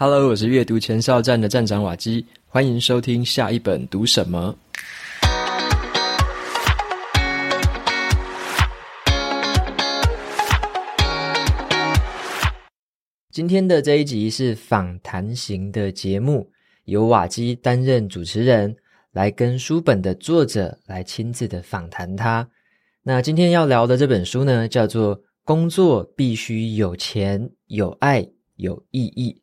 Hello，我是阅读前哨站的站长瓦基，欢迎收听下一本读什么。今天的这一集是访谈型的节目，由瓦基担任主持人，来跟书本的作者来亲自的访谈他。那今天要聊的这本书呢，叫做《工作必须有钱、有爱、有意义》。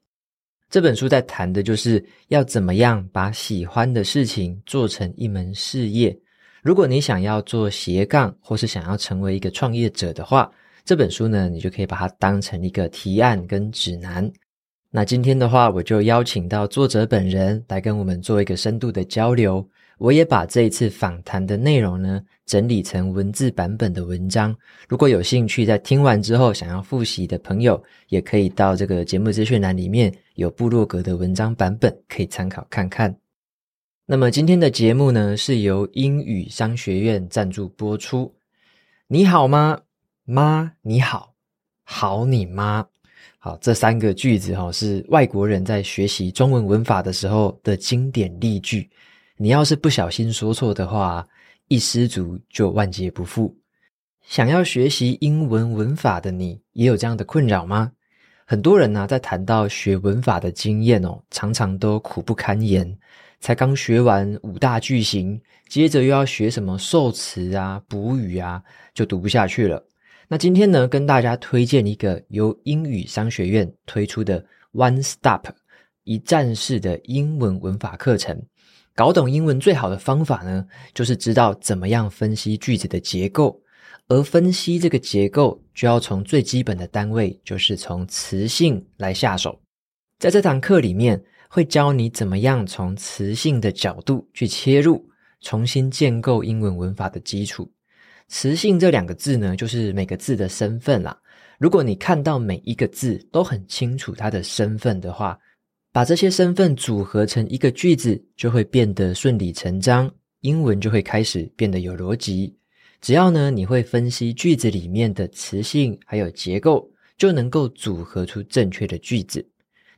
这本书在谈的就是要怎么样把喜欢的事情做成一门事业。如果你想要做斜杠，或是想要成为一个创业者的话，这本书呢，你就可以把它当成一个提案跟指南。那今天的话，我就邀请到作者本人来跟我们做一个深度的交流。我也把这一次访谈的内容呢，整理成文字版本的文章。如果有兴趣在听完之后想要复习的朋友，也可以到这个节目资讯栏里面有部落格的文章版本可以参考看看。那么今天的节目呢，是由英语商学院赞助播出。你好吗？妈，你好，好你妈。好，这三个句子哈，是外国人在学习中文文法的时候的经典例句。你要是不小心说错的话，一失足就万劫不复。想要学习英文文法的你，也有这样的困扰吗？很多人呢、在谈到学文法的经验哦，常常都苦不堪言。才刚学完五大句型，接着又要学什么受词啊、补语啊，就读不下去了。那今天呢，跟大家推荐一个由英语商学院推出的 One Stop 一站式的英文文法课程。搞懂英文最好的方法呢，就是知道怎么样分析句子的结构，而分析这个结构，就要从最基本的单位，就是从词性来下手。在这堂课里面，会教你怎么样从词性的角度去切入，重新建构英文文法的基础。词性这两个字呢，就是每个字的身份啦。如果你看到每一个字都很清楚它的身份的话，把这些身份组合成一个句子，就会变得顺理成章，英文就会开始变得有逻辑。只要呢，你会分析句子里面的词性还有结构，就能够组合出正确的句子。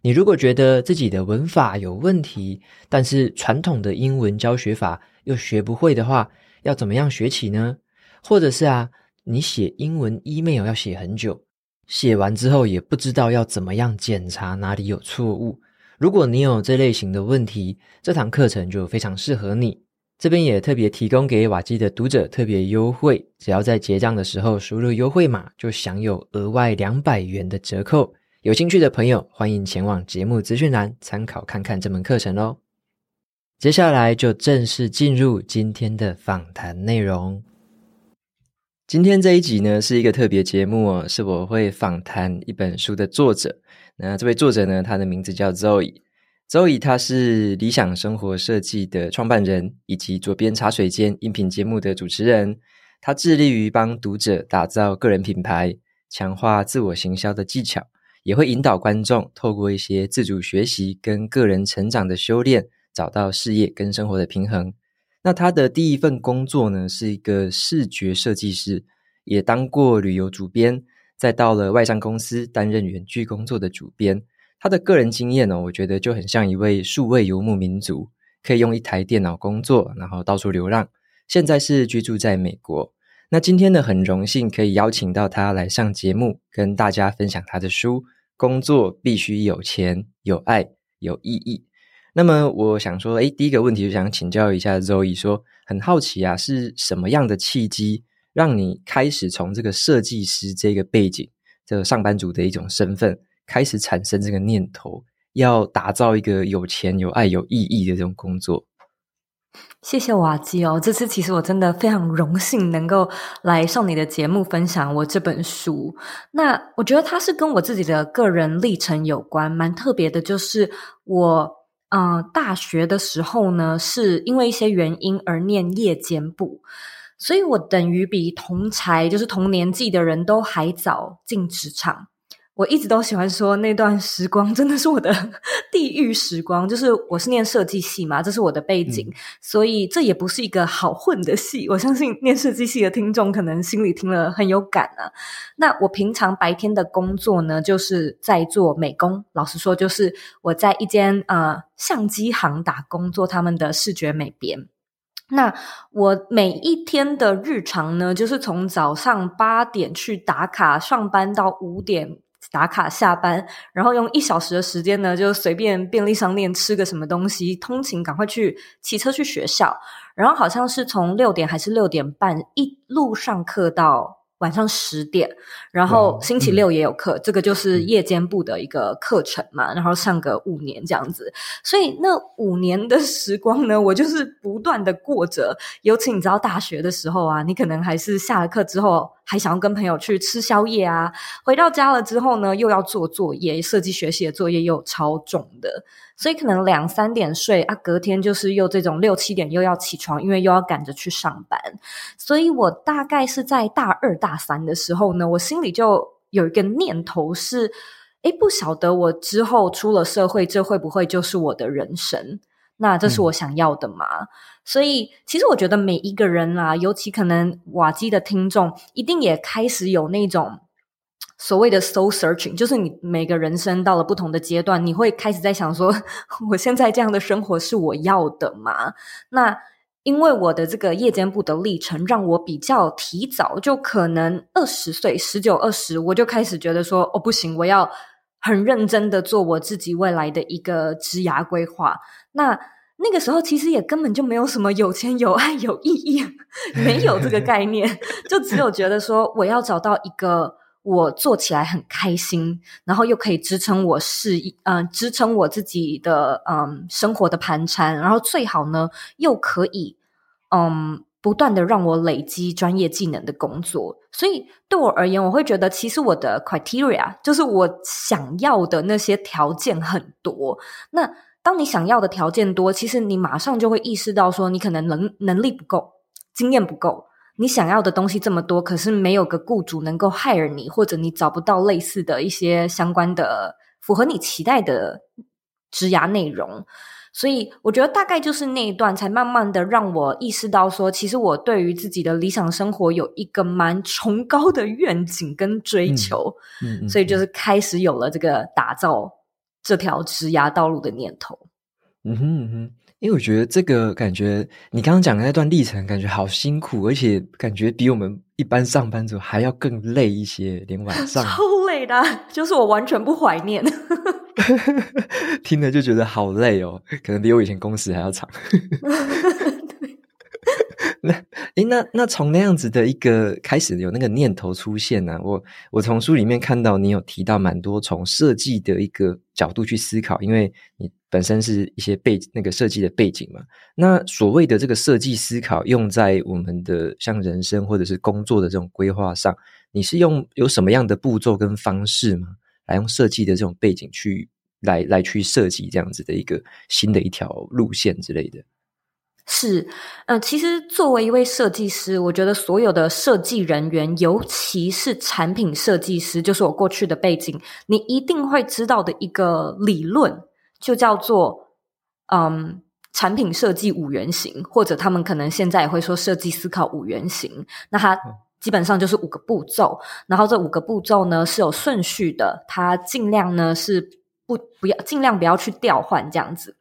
你如果觉得自己的文法有问题，但是传统的英文教学法又学不会的话，要怎么样学起呢？或者是啊，你写英文 email 要写很久，写完之后也不知道要怎么样检查哪里有错误。如果你有这类型的问题，这堂课程就非常适合你。这边也特别提供给瓦基的读者特别优惠，只要在结账的时候输入优惠码，就享有额外两百元的折扣。有兴趣的朋友，欢迎前往节目资讯栏参考看看这门课程哦。接下来就正式进入今天的访谈内容。今天这一集呢，是一个特别节目哦，是我会访谈一本书的作者。那这位作者呢，他的名字叫 Zoe。Zoe 他是理想生活设计的创办人，以及左边茶水间音频节目的主持人。他致力于帮读者打造个人品牌，强化自我行销的技巧，也会引导观众透过一些自主学习跟个人成长的修炼，找到事业跟生活的平衡。那他的第一份工作呢，是一个视觉设计师，也当过旅游主编。再到了外商公司担任远距工作的主编，他的个人经验呢，我觉得就很像一位数位游牧民族，可以用一台电脑工作，然后到处流浪。现在是居住在美国。那今天呢，很荣幸可以邀请到他来上节目，跟大家分享他的书《工作必须有钱、有爱、有意义》。那么我想说，诶，第一个问题就想请教一下 Zoe，说很好奇啊，是什么样的契机？让你开始从这个设计师这个背景，这个上班族的一种身份，开始产生这个念头，要打造一个有钱、有爱、有意义的这种工作。谢谢瓦基哦，这次其实我真的非常荣幸能够来上你的节目分享我这本书。那我觉得它是跟我自己的个人历程有关，蛮特别的。就是我嗯、大学的时候呢，是因为一些原因而念夜间部。所以我等于比同才，就是同年纪的人都还早进职场。我一直都喜欢说那段时光真的是我的 地狱时光，就是我是念设计系嘛，这是我的背景，嗯、所以这也不是一个好混的系。我相信念设计系的听众可能心里听了很有感啊。那我平常白天的工作呢，就是在做美工，老实说，就是我在一间呃相机行打工，做他们的视觉美编。那我每一天的日常呢，就是从早上八点去打卡上班到五点。打卡下班，然后用一小时的时间呢，就随便便利商店吃个什么东西，通勤赶快去骑车去学校，然后好像是从六点还是六点半一路上课到。晚上十点，然后星期六也有课，嗯、这个就是夜间部的一个课程嘛，然后上个五年这样子，所以那五年的时光呢，我就是不断的过着。尤其你知道大学的时候啊，你可能还是下了课之后还想要跟朋友去吃宵夜啊，回到家了之后呢，又要做作业，设计学习的作业又超重的。所以可能两三点睡啊，隔天就是又这种六七点又要起床，因为又要赶着去上班。所以我大概是在大二大三的时候呢，我心里就有一个念头是：诶，不晓得我之后出了社会，这会不会就是我的人生？那这是我想要的吗？嗯、所以其实我觉得每一个人啊，尤其可能瓦基的听众，一定也开始有那种。所谓的 soul searching，就是你每个人生到了不同的阶段，你会开始在想说，我现在这样的生活是我要的吗？那因为我的这个夜间部的历程，让我比较提早，就可能二十岁、十九、二十，我就开始觉得说，哦，不行，我要很认真的做我自己未来的一个职涯规划。那那个时候其实也根本就没有什么有钱、有爱、有意义，没有这个概念，就只有觉得说，我要找到一个。我做起来很开心，然后又可以支撑我事业，嗯、支撑我自己的嗯、生活的盘缠，然后最好呢又可以嗯不断的让我累积专业技能的工作。所以对我而言，我会觉得其实我的 criteria 就是我想要的那些条件很多。那当你想要的条件多，其实你马上就会意识到说，你可能能能力不够，经验不够。你想要的东西这么多，可是没有个雇主能够 hire 你，或者你找不到类似的一些相关的符合你期待的职涯内容，所以我觉得大概就是那一段，才慢慢的让我意识到说，其实我对于自己的理想生活有一个蛮崇高的愿景跟追求，嗯，嗯，嗯，所以就是开始有了这个打造这条职涯道路的念头。嗯哼嗯哼。因为我觉得这个感觉，你刚刚讲的那段历程，感觉好辛苦，而且感觉比我们一般上班族还要更累一些，连晚上超累的，就是我完全不怀念，听了就觉得好累哦，可能比我以前工时还要长。那诶，那那从那样子的一个开始有那个念头出现呢、啊？我我从书里面看到你有提到蛮多从设计的一个角度去思考，因为你本身是一些背那个设计的背景嘛。那所谓的这个设计思考用在我们的像人生或者是工作的这种规划上，你是用有什么样的步骤跟方式吗？来用设计的这种背景去来来去设计这样子的一个新的一条路线之类的。是，嗯、呃，其实作为一位设计师，我觉得所有的设计人员，尤其是产品设计师，就是我过去的背景，你一定会知道的一个理论，就叫做嗯，产品设计五原型，或者他们可能现在也会说设计思考五原型。那它基本上就是五个步骤，然后这五个步骤呢是有顺序的，它尽量呢是不不要尽量不要去调换这样子。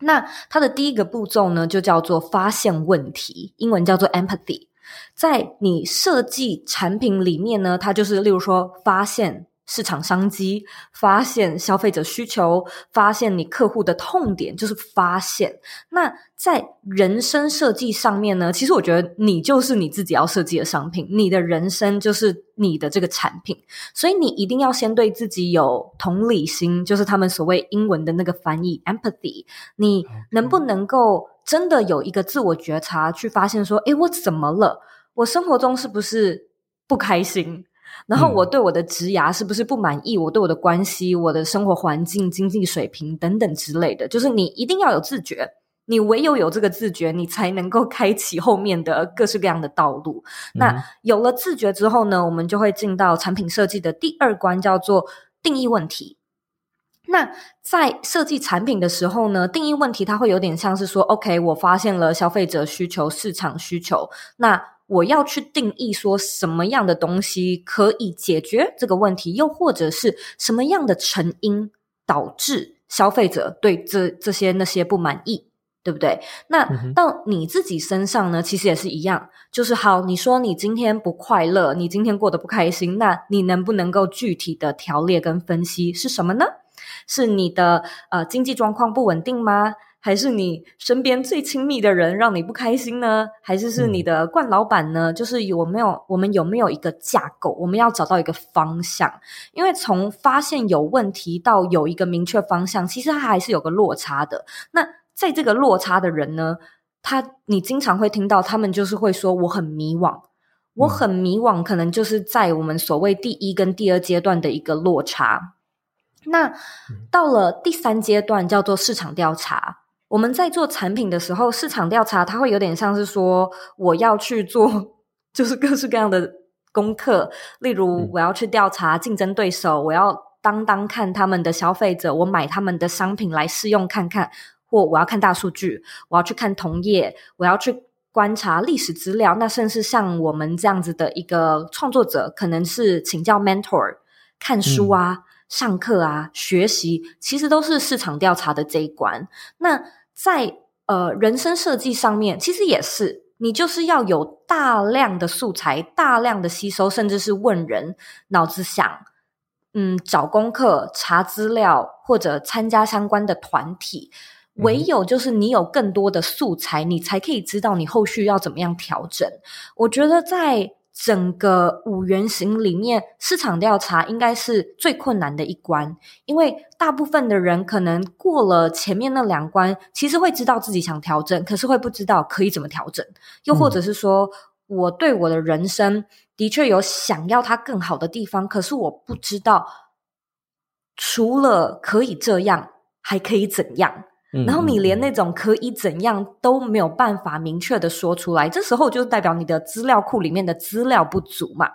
那它的第一个步骤呢，就叫做发现问题，英文叫做 empathy。在你设计产品里面呢，它就是例如说发现。市场商机，发现消费者需求，发现你客户的痛点，就是发现。那在人生设计上面呢，其实我觉得你就是你自己要设计的商品，你的人生就是你的这个产品，所以你一定要先对自己有同理心，就是他们所谓英文的那个翻译 empathy。你能不能够真的有一个自我觉察，去发现说，诶，我怎么了？我生活中是不是不开心？然后我对我的职涯是不是不满意？嗯、我对我的关系、我的生活环境、经济水平等等之类的，就是你一定要有自觉。你唯有有这个自觉，你才能够开启后面的各式各样的道路。嗯、那有了自觉之后呢，我们就会进到产品设计的第二关，叫做定义问题。那在设计产品的时候呢，定义问题它会有点像是说，OK，我发现了消费者需求、市场需求，那我要去定义说什么样的东西可以解决这个问题，又或者是什么样的成因导致消费者对这这些那些不满意。对不对？那到你自己身上呢，其实也是一样。就是好，你说你今天不快乐，你今天过得不开心，那你能不能够具体的条列跟分析是什么呢？是你的呃经济状况不稳定吗？还是你身边最亲密的人让你不开心呢？还是是你的冠老板呢？嗯、就是有没有我们有没有一个架构？我们要找到一个方向。因为从发现有问题到有一个明确方向，其实它还是有个落差的。那在这个落差的人呢，他你经常会听到他们就是会说我很迷惘，我很迷惘，可能就是在我们所谓第一跟第二阶段的一个落差。那到了第三阶段叫做市场调查，我们在做产品的时候，市场调查它会有点像是说我要去做 就是各式各样的功课，例如我要去调查竞争对手，我要当当看他们的消费者，我买他们的商品来试用看看。或我要看大数据，我要去看同业，我要去观察历史资料。那甚至像我们这样子的一个创作者，可能是请教 mentor、看书啊、嗯、上课啊、学习，其实都是市场调查的这一关。那在呃人生设计上面，其实也是你就是要有大量的素材，大量的吸收，甚至是问人，脑子想，嗯，找功课、查资料，或者参加相关的团体。唯有就是你有更多的素材，你才可以知道你后续要怎么样调整。我觉得在整个五原型里面，市场调查应该是最困难的一关，因为大部分的人可能过了前面那两关，其实会知道自己想调整，可是会不知道可以怎么调整，又或者是说我对我的人生的确有想要它更好的地方，可是我不知道除了可以这样，还可以怎样。然后你连那种可以怎样都没有办法明确的说出来，这时候就代表你的资料库里面的资料不足嘛。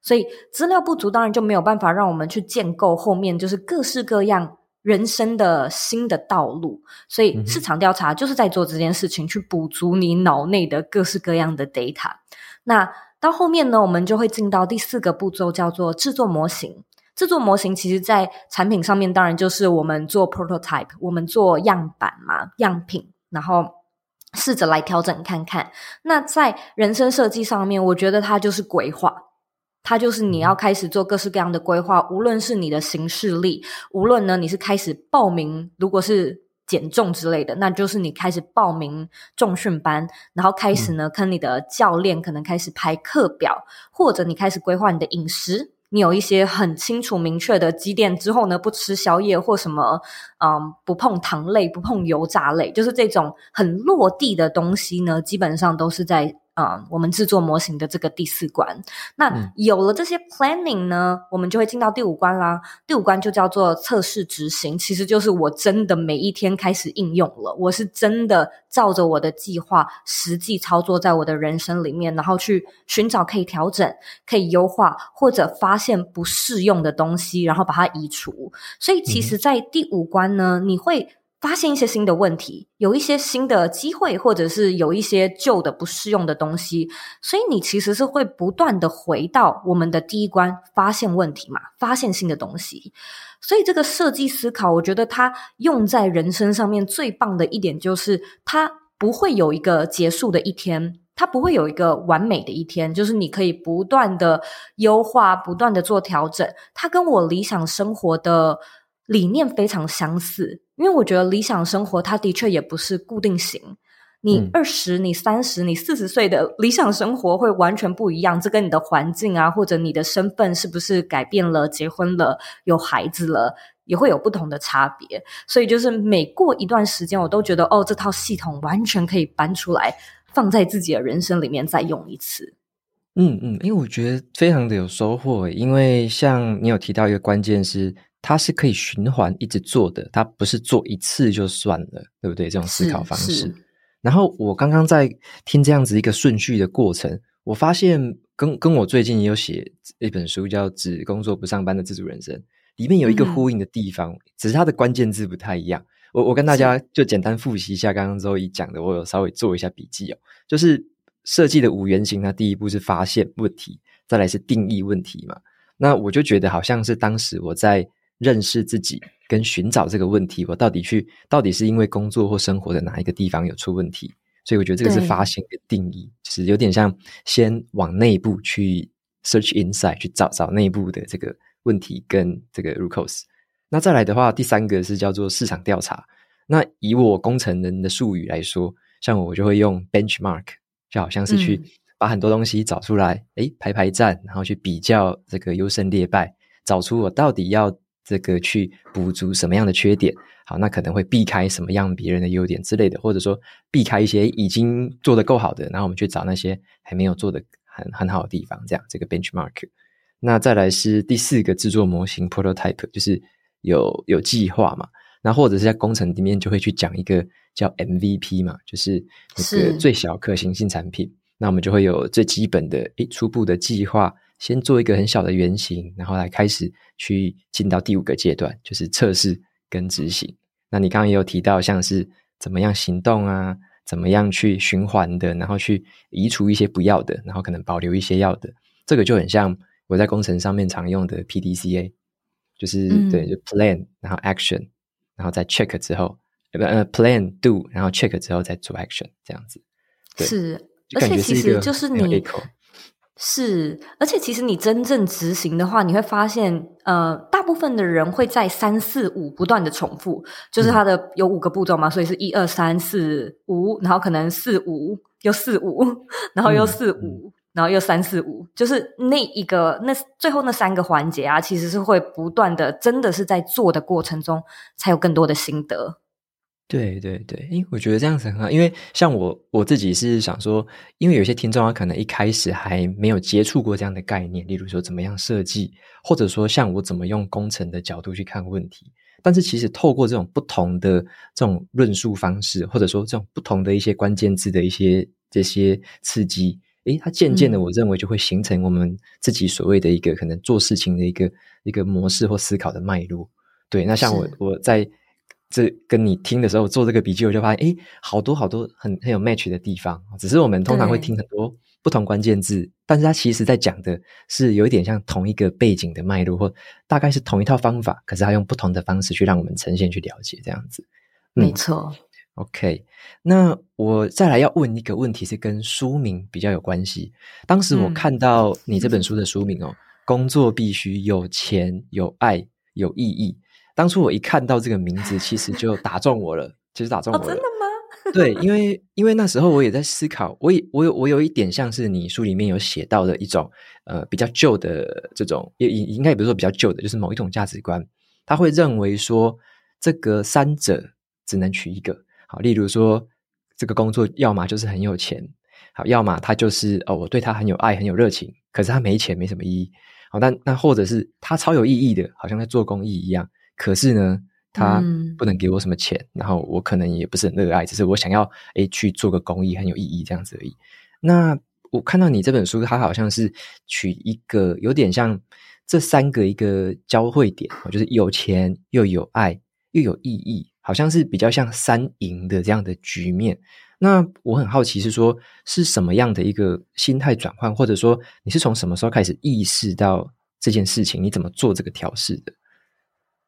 所以资料不足，当然就没有办法让我们去建构后面就是各式各样人生的新的道路。所以市场调查就是在做这件事情，去补足你脑内的各式各样的 data。那到后面呢，我们就会进到第四个步骤，叫做制作模型。制作模型其实，在产品上面，当然就是我们做 prototype，我们做样板嘛，样品，然后试着来调整看看。那在人生设计上面，我觉得它就是规划，它就是你要开始做各式各样的规划，无论是你的行事历，无论呢你是开始报名，如果是减重之类的，那就是你开始报名重训班，然后开始呢跟你的教练可能开始排课表，或者你开始规划你的饮食。你有一些很清楚明确的积淀之后呢，不吃宵夜或什么，嗯，不碰糖类，不碰油炸类，就是这种很落地的东西呢，基本上都是在。啊、嗯，我们制作模型的这个第四关，那有了这些 planning 呢，我们就会进到第五关啦。第五关就叫做测试执行，其实就是我真的每一天开始应用了，我是真的照着我的计划实际操作在我的人生里面，然后去寻找可以调整、可以优化或者发现不适用的东西，然后把它移除。所以，其实，在第五关呢，你会。发现一些新的问题，有一些新的机会，或者是有一些旧的不适用的东西，所以你其实是会不断的回到我们的第一关，发现问题嘛，发现新的东西。所以这个设计思考，我觉得它用在人生上面最棒的一点就是，它不会有一个结束的一天，它不会有一个完美的一天，就是你可以不断的优化，不断的做调整。它跟我理想生活的理念非常相似。因为我觉得理想生活，它的确也不是固定型。你二十、你三十、你四十岁的理想生活会完全不一样。这跟你的环境啊，或者你的身份是不是改变了、结婚了、有孩子了，也会有不同的差别。所以，就是每过一段时间，我都觉得哦，这套系统完全可以搬出来，放在自己的人生里面再用一次。嗯嗯，因为我觉得非常的有收获。因为像你有提到一个关键是。它是可以循环一直做的，它不是做一次就算了，对不对？这种思考方式。然后我刚刚在听这样子一个顺序的过程，我发现跟跟我最近也有写一本书叫《只工作不上班的自主人生》，里面有一个呼应的地方，嗯、只是它的关键字不太一样。我我跟大家就简单复习一下刚刚周一讲的，我有稍微做一下笔记哦。就是设计的五原型，它第一步是发现问题，再来是定义问题嘛。那我就觉得好像是当时我在认识自己跟寻找这个问题，我到底去到底是因为工作或生活的哪一个地方有出问题？所以我觉得这个是发现的定义，就是有点像先往内部去 search inside 去找找内部的这个问题跟这个 root cause。那再来的话，第三个是叫做市场调查。那以我工程人的术语来说，像我就会用 benchmark，就好像是去把很多东西找出来，诶、嗯、排排站，然后去比较这个优胜劣败，找出我到底要这个去补足什么样的缺点。好，那可能会避开什么样别人的优点之类的，或者说避开一些已经做得够好的，然后我们去找那些还没有做得很很好的地方。这样这个 benchmark。那再来是第四个制作模型 prototype，就是。有有计划嘛？那或者是在工程里面就会去讲一个叫 MVP 嘛，就是那个最小可行性产品。那我们就会有最基本的诶初步的计划，先做一个很小的原型，然后来开始去进到第五个阶段，就是测试跟执行。那你刚刚也有提到，像是怎么样行动啊，怎么样去循环的，然后去移除一些不要的，然后可能保留一些要的，这个就很像我在工程上面常用的 PDCA。就是对，就 plan，然后 action，然后再 check 之后，呃，plan do，然后 check 之后再做 action，这样子。对，是，而且其实就是你是，而且其实你真正执行的话，你会发现，呃，大部分的人会在三四五不断的重复，就是它的有五个步骤嘛，所以是一二三四五，然后可能四五又四五，然后又四五。嗯然后又三四五，就是那一个那最后那三个环节啊，其实是会不断的，真的是在做的过程中才有更多的心得。对对对，诶，我觉得这样子很好，因为像我我自己是想说，因为有些听众他，可能一开始还没有接触过这样的概念，例如说怎么样设计，或者说像我怎么用工程的角度去看问题。但是其实透过这种不同的这种论述方式，或者说这种不同的一些关键字的一些这些刺激。诶，它渐渐的，我认为就会形成我们自己所谓的一个可能做事情的一个一个模式或思考的脉络。对，那像我我在这跟你听的时候做这个笔记，我就发现，诶，好多好多很很有 match 的地方。只是我们通常会听很多不同关键字，但是它其实在讲的是有一点像同一个背景的脉络，或大概是同一套方法，可是它用不同的方式去让我们呈现去了解这样子。嗯、没错。OK，那我再来要问一个问题，是跟书名比较有关系。当时我看到你这本书的书名哦，嗯、工作必须有钱、有爱、有意义。当初我一看到这个名字，其实就打中我了，其实打中我了。哦、真的吗？对，因为因为那时候我也在思考，我也我有我有一点像是你书里面有写到的一种呃比较旧的这种，也也应该也不是说比较旧的，就是某一种价值观，他会认为说这个三者只能取一个。好，例如说，这个工作要么就是很有钱，好，要么他就是哦，我对他很有爱、很有热情，可是他没钱，没什么意义。好，但那或者是他超有意义的，好像在做公益一样，可是呢，他不能给我什么钱，嗯、然后我可能也不是很热爱，只是我想要诶去做个公益，很有意义这样子而已。那我看到你这本书，它好像是取一个有点像这三个一个交汇点，就是有钱又有爱又有意义。好像是比较像三赢的这样的局面。那我很好奇是说，是什么样的一个心态转换，或者说你是从什么时候开始意识到这件事情？你怎么做这个调试的？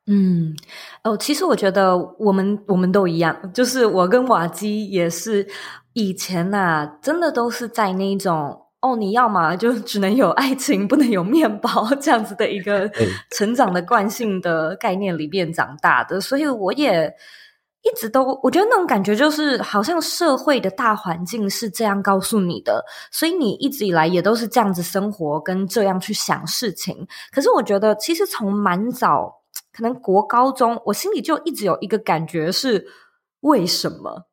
嗯，哦，其实我觉得我们我们都一样，就是我跟瓦基也是以前呐、啊，真的都是在那种。哦，你要嘛就只能有爱情，不能有面包，这样子的一个成长的惯性的概念里面长大的，所以我也一直都我觉得那种感觉就是好像社会的大环境是这样告诉你的，所以你一直以来也都是这样子生活跟这样去想事情。可是我觉得其实从蛮早，可能国高中，我心里就一直有一个感觉是为什么？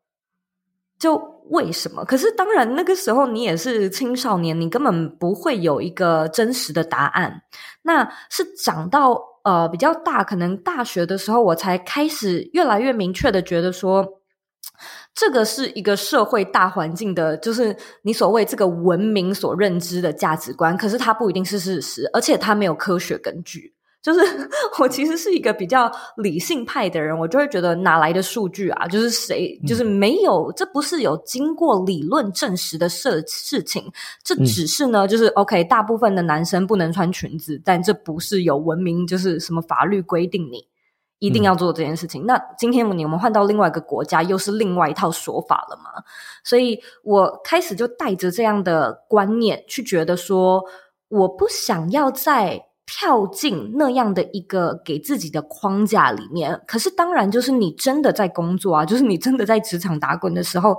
就。为什么？可是当然，那个时候你也是青少年，你根本不会有一个真实的答案。那是长到呃比较大，可能大学的时候，我才开始越来越明确的觉得说。这个是一个社会大环境的，就是你所谓这个文明所认知的价值观，可是它不一定是事实，而且它没有科学根据。就是 我其实是一个比较理性派的人，我就会觉得哪来的数据啊？就是谁，就是没有，这不是有经过理论证实的事事情，这只是呢，就是 OK，大部分的男生不能穿裙子，但这不是有文明，就是什么法律规定你。一定要做这件事情。嗯、那今天你我们换到另外一个国家，又是另外一套说法了嘛？所以我开始就带着这样的观念去觉得说，我不想要再跳进那样的一个给自己的框架里面。可是当然，就是你真的在工作啊，就是你真的在职场打滚的时候，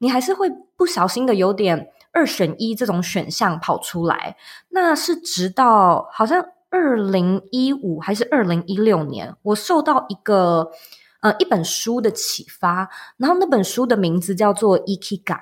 你还是会不小心的有点二选一这种选项跑出来。那是直到好像。二零一五还是二零一六年，我受到一个呃一本书的启发，然后那本书的名字叫做《E K 改》。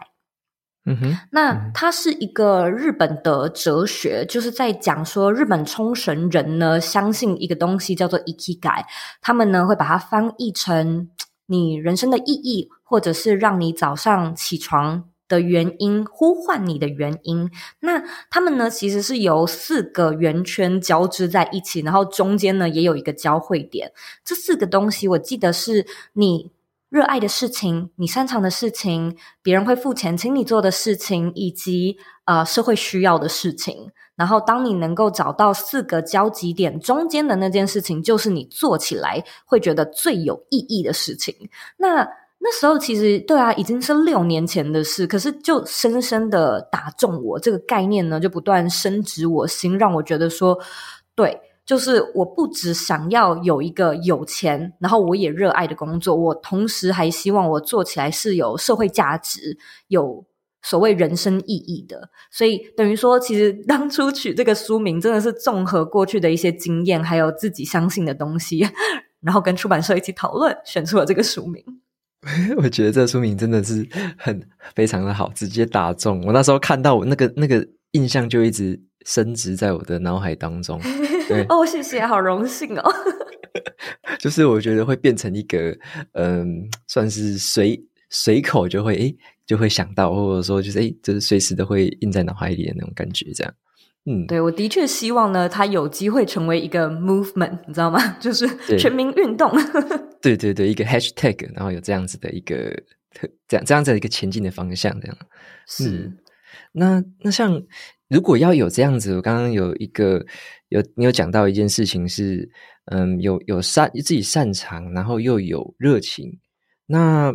嗯哼，那它是一个日本的哲学，就是在讲说日本冲绳人呢相信一个东西叫做 Ikigai，他们呢会把它翻译成你人生的意义，或者是让你早上起床的原因，呼唤你的原因，那他们呢，其实是由四个圆圈交织在一起，然后中间呢也有一个交汇点。这四个东西，我记得是你热爱的事情、你擅长的事情、别人会付钱请你做的事情，以及呃社会需要的事情。然后，当你能够找到四个交集点，中间的那件事情，就是你做起来会觉得最有意义的事情。那那时候其实对啊，已经是六年前的事，可是就深深的打中我这个概念呢，就不断深植我心，让我觉得说，对，就是我不只想要有一个有钱，然后我也热爱的工作，我同时还希望我做起来是有社会价值、有所谓人生意义的。所以等于说，其实 当初取这个书名，真的是综合过去的一些经验，还有自己相信的东西，然后跟出版社一起讨论，选出了这个书名。我觉得这个书名真的是很非常的好，直接打中我。那时候看到我那个那个印象就一直升值在我的脑海当中。对哦，谢谢，好荣幸哦。就是我觉得会变成一个嗯，算是随随口就会诶就会想到，或者说就是诶就是随时都会印在脑海里的那种感觉，这样。嗯，对，我的确希望呢，它有机会成为一个 movement，你知道吗？就是全民运动。对对对，一个 hashtag，然后有这样子的一个特这样这样子的一个前进的方向，这样是。嗯、那那像如果要有这样子，我刚刚有一个有你有讲到一件事情是，嗯，有有擅自己擅长，然后又有热情，那。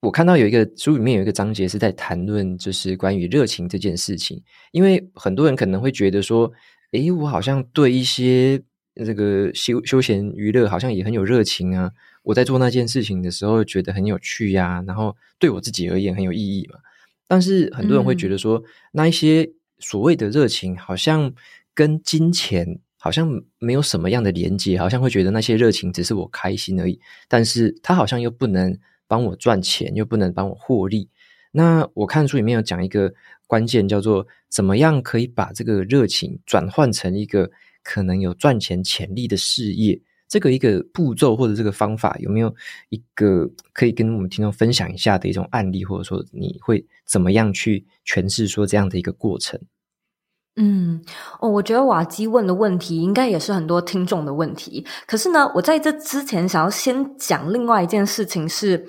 我看到有一个书里面有一个章节是在谈论，就是关于热情这件事情。因为很多人可能会觉得说，诶，我好像对一些这个休休闲娱乐好像也很有热情啊。我在做那件事情的时候觉得很有趣呀，然后对我自己而言很有意义嘛。但是很多人会觉得说，那一些所谓的热情好像跟金钱好像没有什么样的连接，好像会觉得那些热情只是我开心而已。但是他好像又不能。帮我赚钱又不能帮我获利，那我看书里面有讲一个关键，叫做怎么样可以把这个热情转换成一个可能有赚钱潜力的事业。这个一个步骤或者这个方法，有没有一个可以跟我们听众分享一下的一种案例，或者说你会怎么样去诠释说这样的一个过程？嗯，哦，我觉得瓦基问的问题应该也是很多听众的问题。可是呢，我在这之前想要先讲另外一件事情是，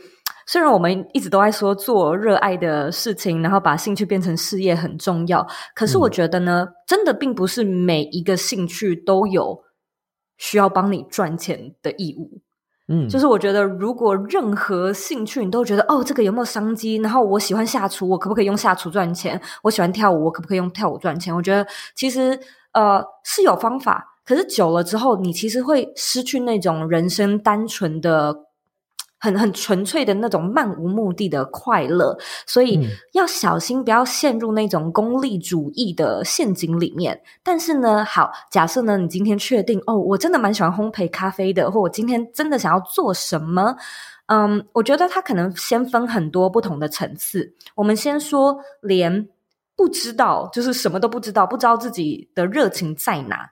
虽然我们一直都在说做热爱的事情，然后把兴趣变成事业很重要，可是我觉得呢，嗯，真的并不是每一个兴趣都有需要帮你赚钱的义务。嗯，就是我觉得，如果任何兴趣你都觉得哦，这个有没有商机？然后我喜欢下厨，我可不可以用下厨赚钱？我喜欢跳舞，我可不可以用跳舞赚钱？我觉得其实呃是有方法，可是久了之后，你其实会失去那种人生单纯的。很很纯粹的那种漫无目的的快乐，所以要小心不要陷入那种功利主义的陷阱里面。但是呢，好，假设呢，你今天确定哦，我真的蛮喜欢烘焙咖啡的，或我今天真的想要做什么？嗯，我觉得它可能先分很多不同的层次。我们先说，连不知道，就是什么都不知道，不知道自己的热情在哪。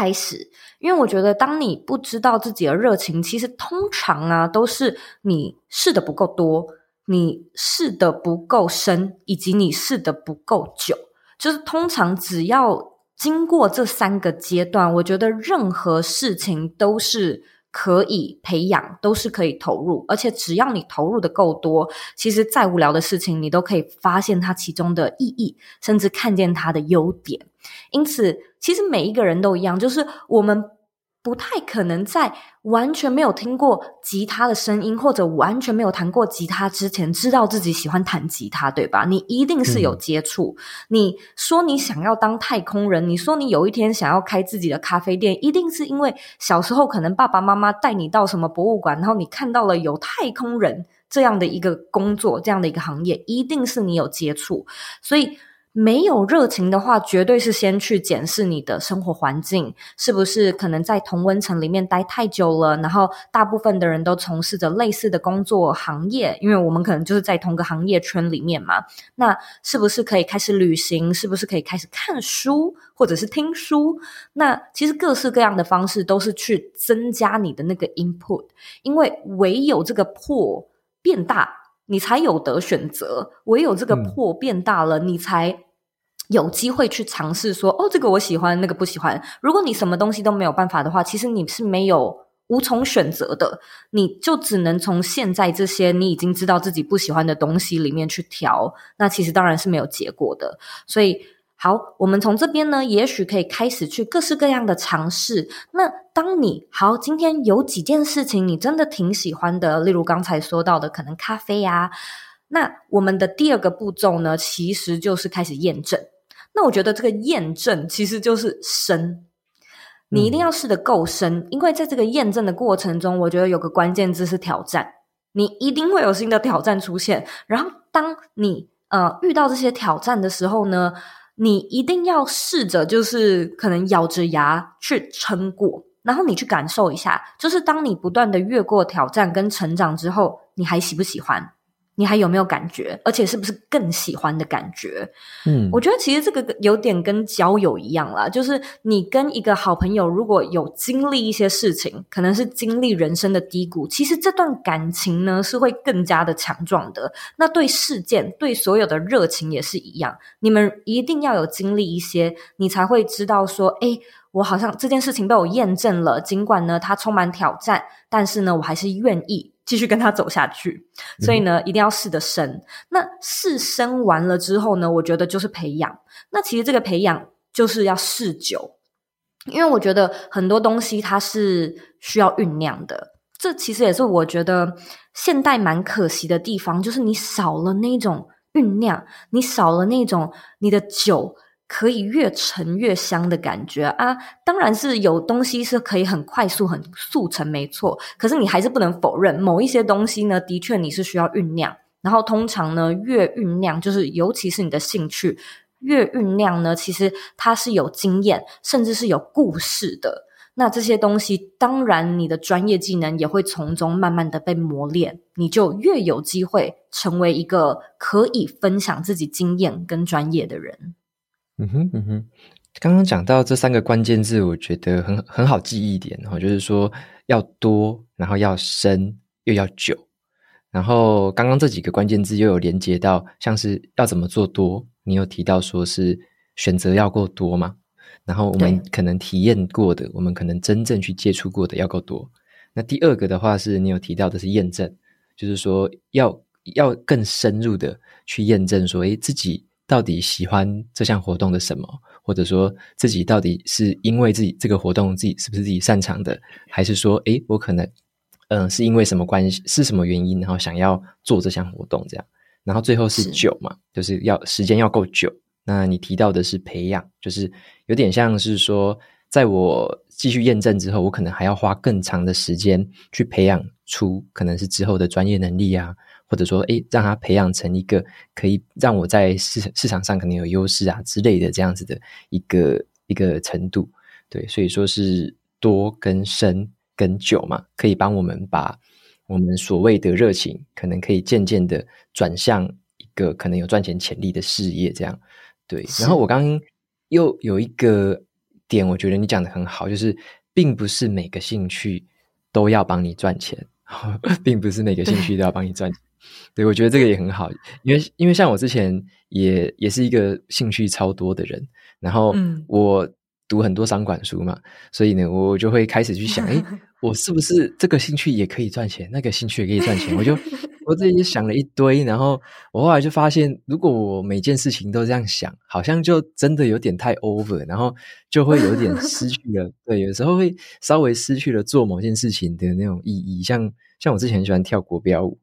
开始，因为我觉得当你不知道自己的热情，其实通常啊都是你试的不够多，你试的不够深，以及你试的不够久。就是通常只要经过这三个阶段，我觉得任何事情都是。可以培养，都是可以投入，而且只要你投入的够多，其实再无聊的事情，你都可以发现它其中的意义，甚至看见它的优点。因此，其实每一个人都一样，就是我们。不太可能在完全没有听过吉他的声音，或者完全没有弹过吉他之前，知道自己喜欢弹吉他，对吧？你一定是有接触。嗯。你说你想要当太空人，你说你有一天想要开自己的咖啡店，一定是因为小时候可能爸爸妈妈带你到什么博物馆，然后你看到了有太空人这样的一个工作，这样的一个行业，一定是你有接触，所以。没有热情的话，绝对是先去检视你的生活环境，是不是可能在同温层里面待太久了？然后大部分的人都从事着类似的工作行业，因为我们可能就是在同个行业圈里面嘛。那是不是可以开始旅行？是不是可以开始看书，或者是听书？那其实各式各样的方式都是去增加你的那个 input，因为唯有这个破变大。你才有得选择，唯有这个破变大了，嗯、你才有机会去尝试说，哦，这个我喜欢，那个不喜欢。如果你什么东西都没有办法的话，其实你是没有无从选择的，你就只能从现在这些你已经知道自己不喜欢的东西里面去调，那其实当然是没有结果的，所以。好，我们从这边呢，也许可以开始去各式各样的尝试。那当你好，今天有几件事情你真的挺喜欢的，例如刚才说到的，可能咖啡啊。那我们的第二个步骤呢，其实就是开始验证。那我觉得这个验证其实就是深，你一定要试得够深，嗯，因为在这个验证的过程中，我觉得有个关键字是挑战，你一定会有新的挑战出现。然后当你呃遇到这些挑战的时候呢，你一定要试着，就是可能咬着牙去撑过，然后你去感受一下，就是当你不断的越过挑战跟成长之后，你还喜不喜欢？你还有没有感觉？而且是不是更喜欢的感觉？嗯，我觉得其实这个有点跟交友一样啦，就是你跟一个好朋友如果有经历一些事情，可能是经历人生的低谷，其实这段感情呢是会更加的强壮的。那对事件、对所有的热情也是一样，你们一定要有经历一些，你才会知道说，诶，我好像这件事情被我验证了，尽管呢它充满挑战，但是呢我还是愿意。继续跟他走下去，所以呢，一定要试的深。那试深完了之后呢，我觉得就是培养。那其实这个培养就是要试久，因为我觉得很多东西它是需要酝酿的。这其实也是我觉得现代蛮可惜的地方，就是你少了那种酝酿，你少了那种你的酒。可以越沉越香的感觉啊！当然是有东西是可以很快速、很速成，没错。可是你还是不能否认，某一些东西呢，的确你是需要酝酿。然后通常呢，越酝酿，就是尤其是你的兴趣越酝酿呢，其实它是有经验，甚至是有故事的。那这些东西，当然你的专业技能也会从中慢慢的被磨练，你就越有机会成为一个可以分享自己经验跟专业的人。嗯哼嗯哼，刚刚讲到这三个关键字，我觉得很很好记忆一点哈，就是说要多，然后要深，又要久。然后刚刚这几个关键字又有连接到，像是要怎么做多，你有提到说是选择要够多嘛？然后我们可能体验过的，我们可能真正去接触过的要够多。那第二个的话是你有提到的是验证，就是说要要更深入的去验证说，诶，自己。到底喜欢这项活动的什么？或者说自己到底是因为自己这个活动自己是不是自己擅长的，还是说，诶，我可能，嗯、呃，是因为什么关系，是什么原因，然后想要做这项活动这样。然后最后是久嘛，是就是要时间要够久。那你提到的是培养，就是有点像是说，在我继续验证之后，我可能还要花更长的时间去培养出可能是之后的专业能力啊。或者说，诶，让他培养成一个可以让我在市市场上可能有优势啊之类的这样子的一个一个程度，对，所以说是多跟深跟久嘛，可以帮我们把我们所谓的热情，可能可以渐渐的转向一个可能有赚钱潜力的事业，这样，对。然后我刚刚又有一个点，我觉得你讲的很好，就是并不是每个兴趣都要帮你赚钱，并不是每个兴趣都要帮你赚钱。对，我觉得这个也很好，因为因为像我之前也也是一个兴趣超多的人，然后我读很多商管书嘛，所以呢，我就会开始去想，哎，我是不是这个兴趣也可以赚钱，那个兴趣也可以赚钱？我就 我自己想了一堆，然后我后来就发现，如果我每件事情都这样想，好像就真的有点太 over，然后就会有点失去了，对，有时候会稍微失去了做某件事情的那种意义。像像我之前很喜欢跳国标舞。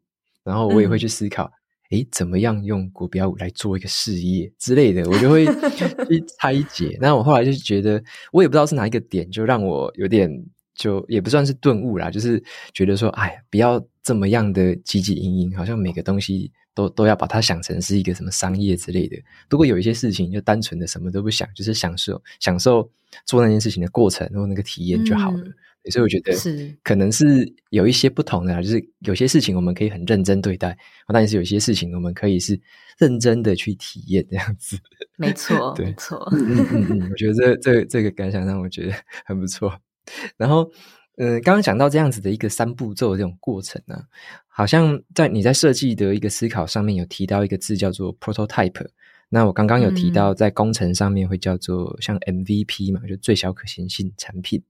然后我也会去思考，诶、嗯，怎么样用国标舞来做一个事业之类的，我就会 去拆解。那我后来就觉得，我也不知道是哪一个点，就让我有点，就也不算是顿悟啦，就是觉得说，哎，不要这么样的汲汲营营，好像每个东西都都要把它想成是一个什么商业之类的。如果有一些事情就单纯的什么都不想，就是享受享受做那件事情的过程然后那个体验就好了。嗯所以我觉得是可能是有一些不同的啦，就是有些事情我们可以很认真对待，但是有些事情我们可以是认真的去体验这样子。没 错，对，没错。嗯嗯嗯，我觉得这这这个感想让我觉得很不错。然后，嗯、呃，刚刚讲到这样子的一个三步骤的这种过程呢、啊，好像在你在设计的一个思考上面有提到一个字叫做 prototype。那我刚刚有提到在工程上面会叫做像 MVP 嘛，就最小可行性产品。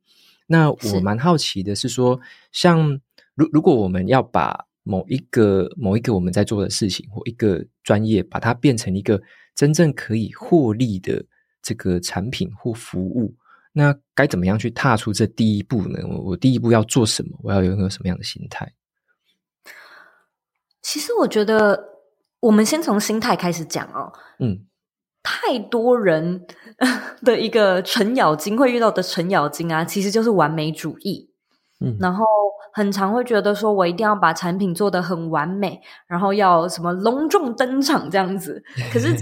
那我蛮好奇的是说，像如如果我们要把某一个某一个我们在做的事情或一个专业，把它变成一个真正可以获利的这个产品或服务，那该怎么样去踏出这第一步呢？我我第一步要做什么？我要拥有什么样的心态？其实我觉得，我们先从心态开始讲哦。嗯。太多人的一个程咬金会遇到的程咬金啊，其实就是完美主义。嗯，然后很常会觉得说，我一定要把产品做得很完美，然后要什么隆重登场这样子。可是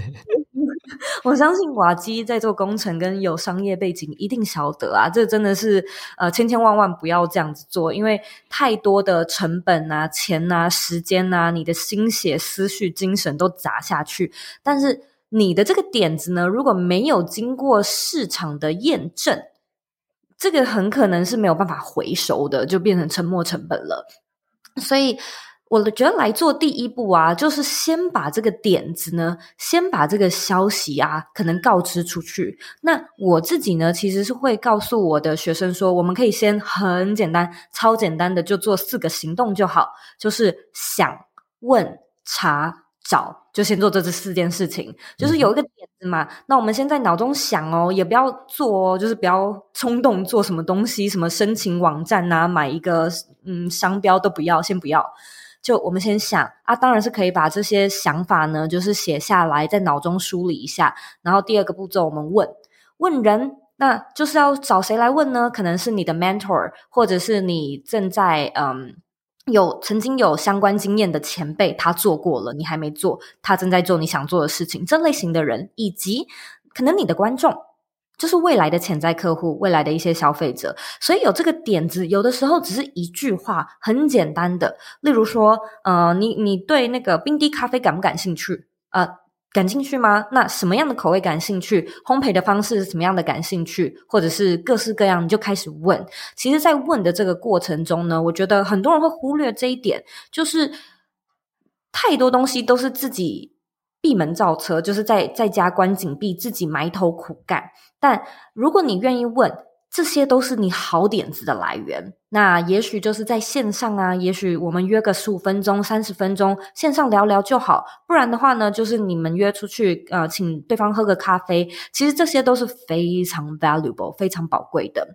我相信瓦基在做工程跟有商业背景，一定晓得啊，这真的是呃千千万万不要这样子做，因为太多的成本啊、钱啊、时间啊，你的心血、思绪、精神都砸下去，但是。你的这个点子呢，如果没有经过市场的验证，这个很可能是没有办法回收的，就变成沉没成本了。所以，我觉得来做第一步啊，就是先把这个点子呢，先把这个消息啊，可能告知出去。那我自己呢，其实是会告诉我的学生说，我们可以先很简单、超简单的就做四个行动就好，就是想、问、查。找就先做这这四件事情，就是有一个点子嘛。嗯、那我们先在脑中想哦，也不要做哦，就是不要冲动做什么东西，什么申请网站啊，买一个嗯商标都不要，先不要。就我们先想啊，当然是可以把这些想法呢，就是写下来，在脑中梳理一下。然后第二个步骤，我们问问人，那就是要找谁来问呢？可能是你的 mentor，或者是你正在嗯。有曾经有相关经验的前辈，他做过了，你还没做，他正在做你想做的事情，这类型的人，以及可能你的观众，就是未来的潜在客户，未来的一些消费者，所以有这个点子，有的时候只是一句话，很简单的，例如说，呃，你你对那个冰滴咖啡感不感兴趣？呃。感兴趣吗？那什么样的口味感兴趣？烘焙的方式是什么样的感兴趣？或者是各式各样，你就开始问。其实，在问的这个过程中呢，我觉得很多人会忽略这一点，就是太多东西都是自己闭门造车，就是在在家关紧闭，自己埋头苦干。但如果你愿意问，这些都是你好点子的来源，那也许就是在线上啊，也许我们约个十五分钟、三十分钟，线上聊聊就好。不然的话呢，就是你们约出去，呃，请对方喝个咖啡。其实这些都是非常 valuable、非常宝贵的。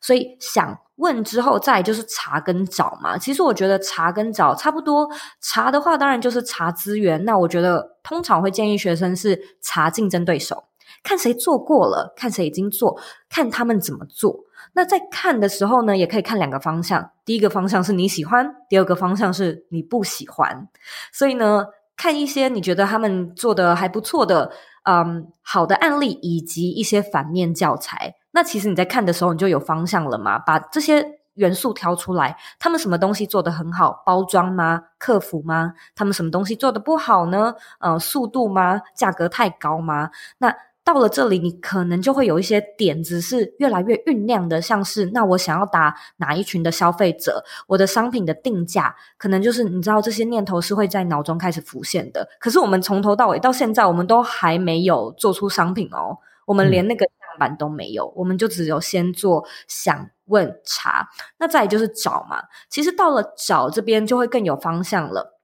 所以想问之后，再就是查跟找嘛。其实我觉得查跟找差不多。查的话，当然就是查资源。那我觉得通常会建议学生是查竞争对手。看谁做过了，看谁已经做，看他们怎么做。那在看的时候呢，也可以看两个方向。第一个方向是你喜欢，第二个方向是你不喜欢。所以呢，看一些你觉得他们做的还不错的，嗯，好的案例，以及一些反面教材。那其实你在看的时候，你就有方向了嘛。把这些元素挑出来，他们什么东西做得很好？包装吗？客服吗？他们什么东西做得不好呢？呃，速度吗？价格太高吗？那到了这里，你可能就会有一些点子是越来越酝酿的，像是那我想要打哪一群的消费者，我的商品的定价，可能就是你知道这些念头是会在脑中开始浮现的。可是我们从头到尾到现在，我们都还没有做出商品哦，我们连那个样板都没有，嗯、我们就只有先做想问查，那再就是找嘛。其实到了找这边就会更有方向了。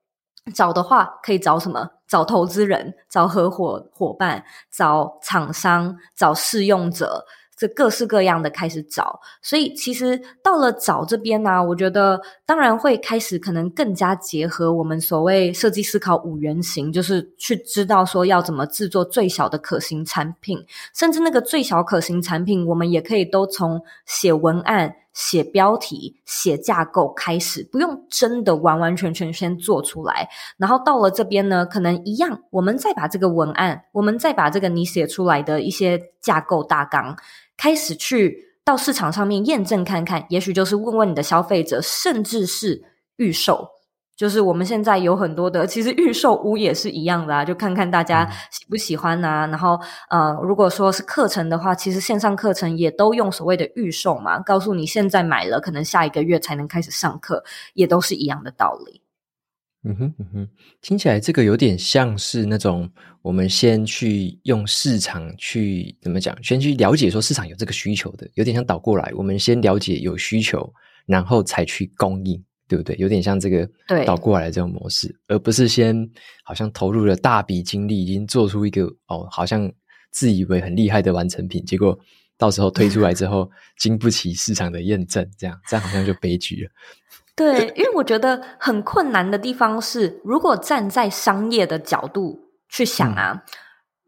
找的话可以找什么？找投资人，找合伙伙伴，找厂商，找试用者，这各式各样的开始找。所以其实到了找这边呢、我觉得当然会开始可能更加结合我们所谓设计思考五原型，就是去知道说要怎么制作最小的可行产品，甚至那个最小可行产品，我们也可以都从写文案。写标题、写架构开始，不用真的完完全全先做出来。然后到了这边呢，可能一样，我们再把这个文案，我们再把这个你写出来的一些架构大纲，开始去到市场上面验证看看，也许就是问问你的消费者，甚至是预售。就是我们现在有很多的，其实预售屋也是一样的啊，就看看大家喜不喜欢啊。然后，呃，如果说是课程的话，其实线上课程也都用所谓的预售嘛，告诉你现在买了，可能下一个月才能开始上课，也都是一样的道理。嗯哼，嗯哼，听起来这个有点像是那种我们先去用市场去怎么讲，先去了解说市场有这个需求的，有点像倒过来，我们先了解有需求，然后才去供应。对不对？有点像这个倒过来的这种模式，而不是先好像投入了大笔精力，已经做出一个哦，好像自以为很厉害的完成品，结果到时候推出来之后，经不起市场的验证，这样这样好像就悲剧了。对，因为我觉得很困难的地方是，如果站在商业的角度去想啊。嗯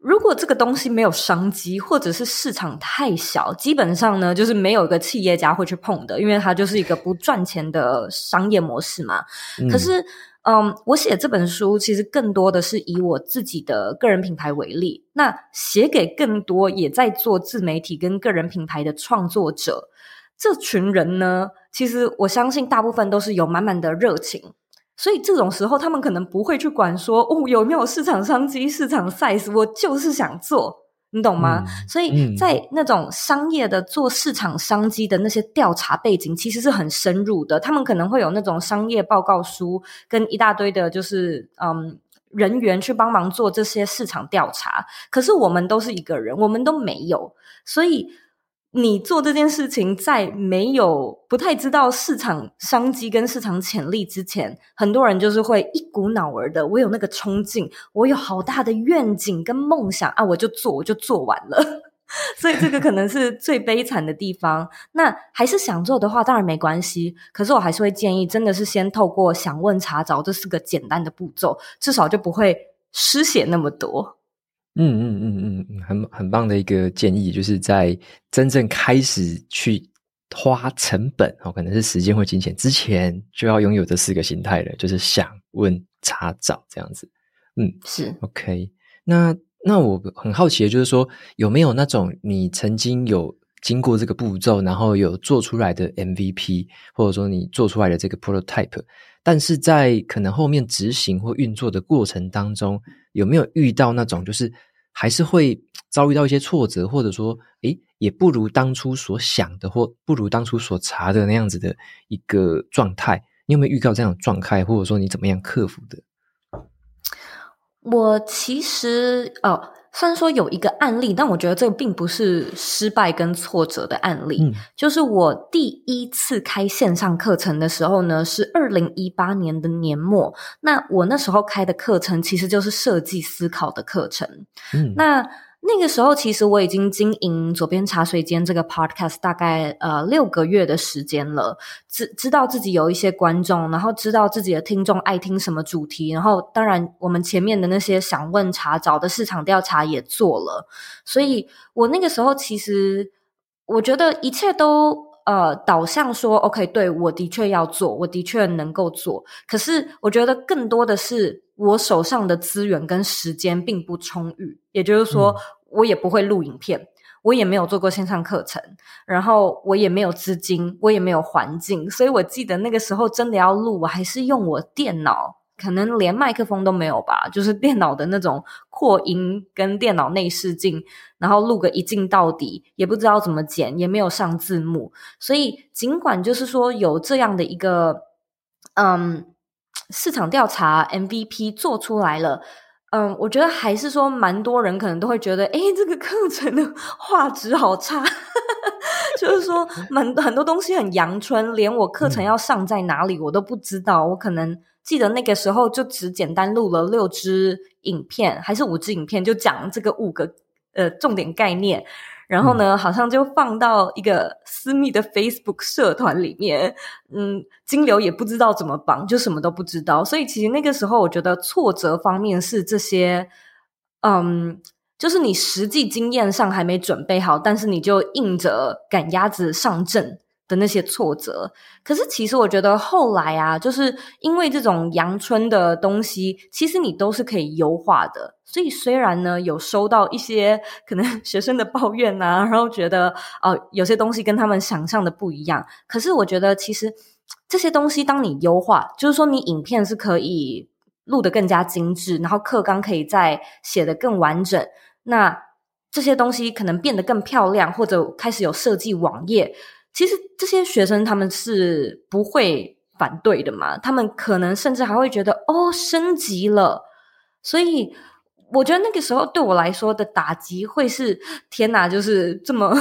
如果这个东西没有商机，或者是市场太小，基本上呢，就是没有一个企业家会去碰的，因为它就是一个不赚钱的商业模式嘛。嗯、可是，嗯，我写这本书其实更多的是以我自己的个人品牌为例，那写给更多也在做自媒体跟个人品牌的创作者，这群人呢，其实我相信大部分都是有满满的热情。所以这种时候，他们可能不会去管说哦，有没有市场商机、市场 size，我就是想做，你懂吗？嗯、所以在那种商业的做市场商机的那些调查背景，其实是很深入的。他们可能会有那种商业报告书，跟一大堆的，就是嗯人员去帮忙做这些市场调查。可是我们都是一个人，我们都没有，所以。你做这件事情，在没有不太知道市场商机跟市场潜力之前，很多人就是会一股脑儿的，我有那个冲劲，我有好大的愿景跟梦想啊，我就做，我就做完了。所以这个可能是最悲惨的地方。那还是想做的话，当然没关系。可是我还是会建议，真的是先透过想问查找这四个简单的步骤，至少就不会失血那么多。嗯嗯嗯嗯，很很棒的一个建议，就是在真正开始去花成本哦，可能是时间或金钱之前，就要拥有这四个心态了，就是想、问、查、找这样子。嗯，是 OK。那那我很好奇的就是说，有没有那种你曾经有经过这个步骤，然后有做出来的 MVP，或者说你做出来的这个 prototype，但是在可能后面执行或运作的过程当中。有没有遇到那种就是还是会遭遇到一些挫折，或者说，诶，也不如当初所想的，或不如当初所查的那样子的一个状态？你有没有遇到这样的状态，或者说你怎么样克服的？我其实哦。虽然说有一个案例，但我觉得这个并不是失败跟挫折的案例。嗯，就是我第一次开线上课程的时候呢，是二零一八年的年末。那我那时候开的课程其实就是设计思考的课程。嗯，那。那个时候，其实我已经经营左边茶水间这个 podcast 大概呃六个月的时间了，知知道自己有一些观众，然后知道自己的听众爱听什么主题，然后当然我们前面的那些想问查找的市场调查也做了，所以我那个时候其实我觉得一切都呃导向说 OK，对，我的确要做，我的确能够做，可是我觉得更多的是。我手上的资源跟时间并不充裕，也就是说，我也不会录影片，我也没有做过线上课程，然后我也没有资金，我也没有环境，所以我记得那个时候真的要录，我还是用我电脑，可能连麦克风都没有吧，就是电脑的那种扩音跟电脑内视镜，然后录个一镜到底，也不知道怎么剪，也没有上字幕。所以尽管就是说有这样的一个嗯市场调查 MVP 做出来了。嗯，我觉得还是说，蛮多人可能都会觉得，诶，这个课程的画质好差，就是说，蛮很多东西很阳春，连我课程要上在哪里我都不知道。我可能记得那个时候就只简单录了六支影片，还是五支影片，就讲这个五个呃重点概念。然后呢，好像就放到一个私密的 Facebook 社团里面，嗯，金流也不知道怎么绑，就什么都不知道。所以其实那个时候，我觉得挫折方面是这些，嗯，就是你实际经验上还没准备好，但是你就硬着赶鸭子上阵。的那些挫折，可是其实我觉得后来啊，就是因为这种阳春的东西，其实你都是可以优化的。所以虽然呢，有收到一些可能 学生的抱怨啊，然后觉得哦、呃，有些东西跟他们想象的不一样。可是我觉得其实这些东西，当你优化，就是说你影片是可以录得更加精致，然后课纲可以再写得更完整，那这些东西可能变得更漂亮，或者开始有设计网页。其实这些学生他们是不会反对的嘛，他们可能甚至还会觉得哦，升级了，所以我觉得那个时候对我来说的打击会是天哪，就是这么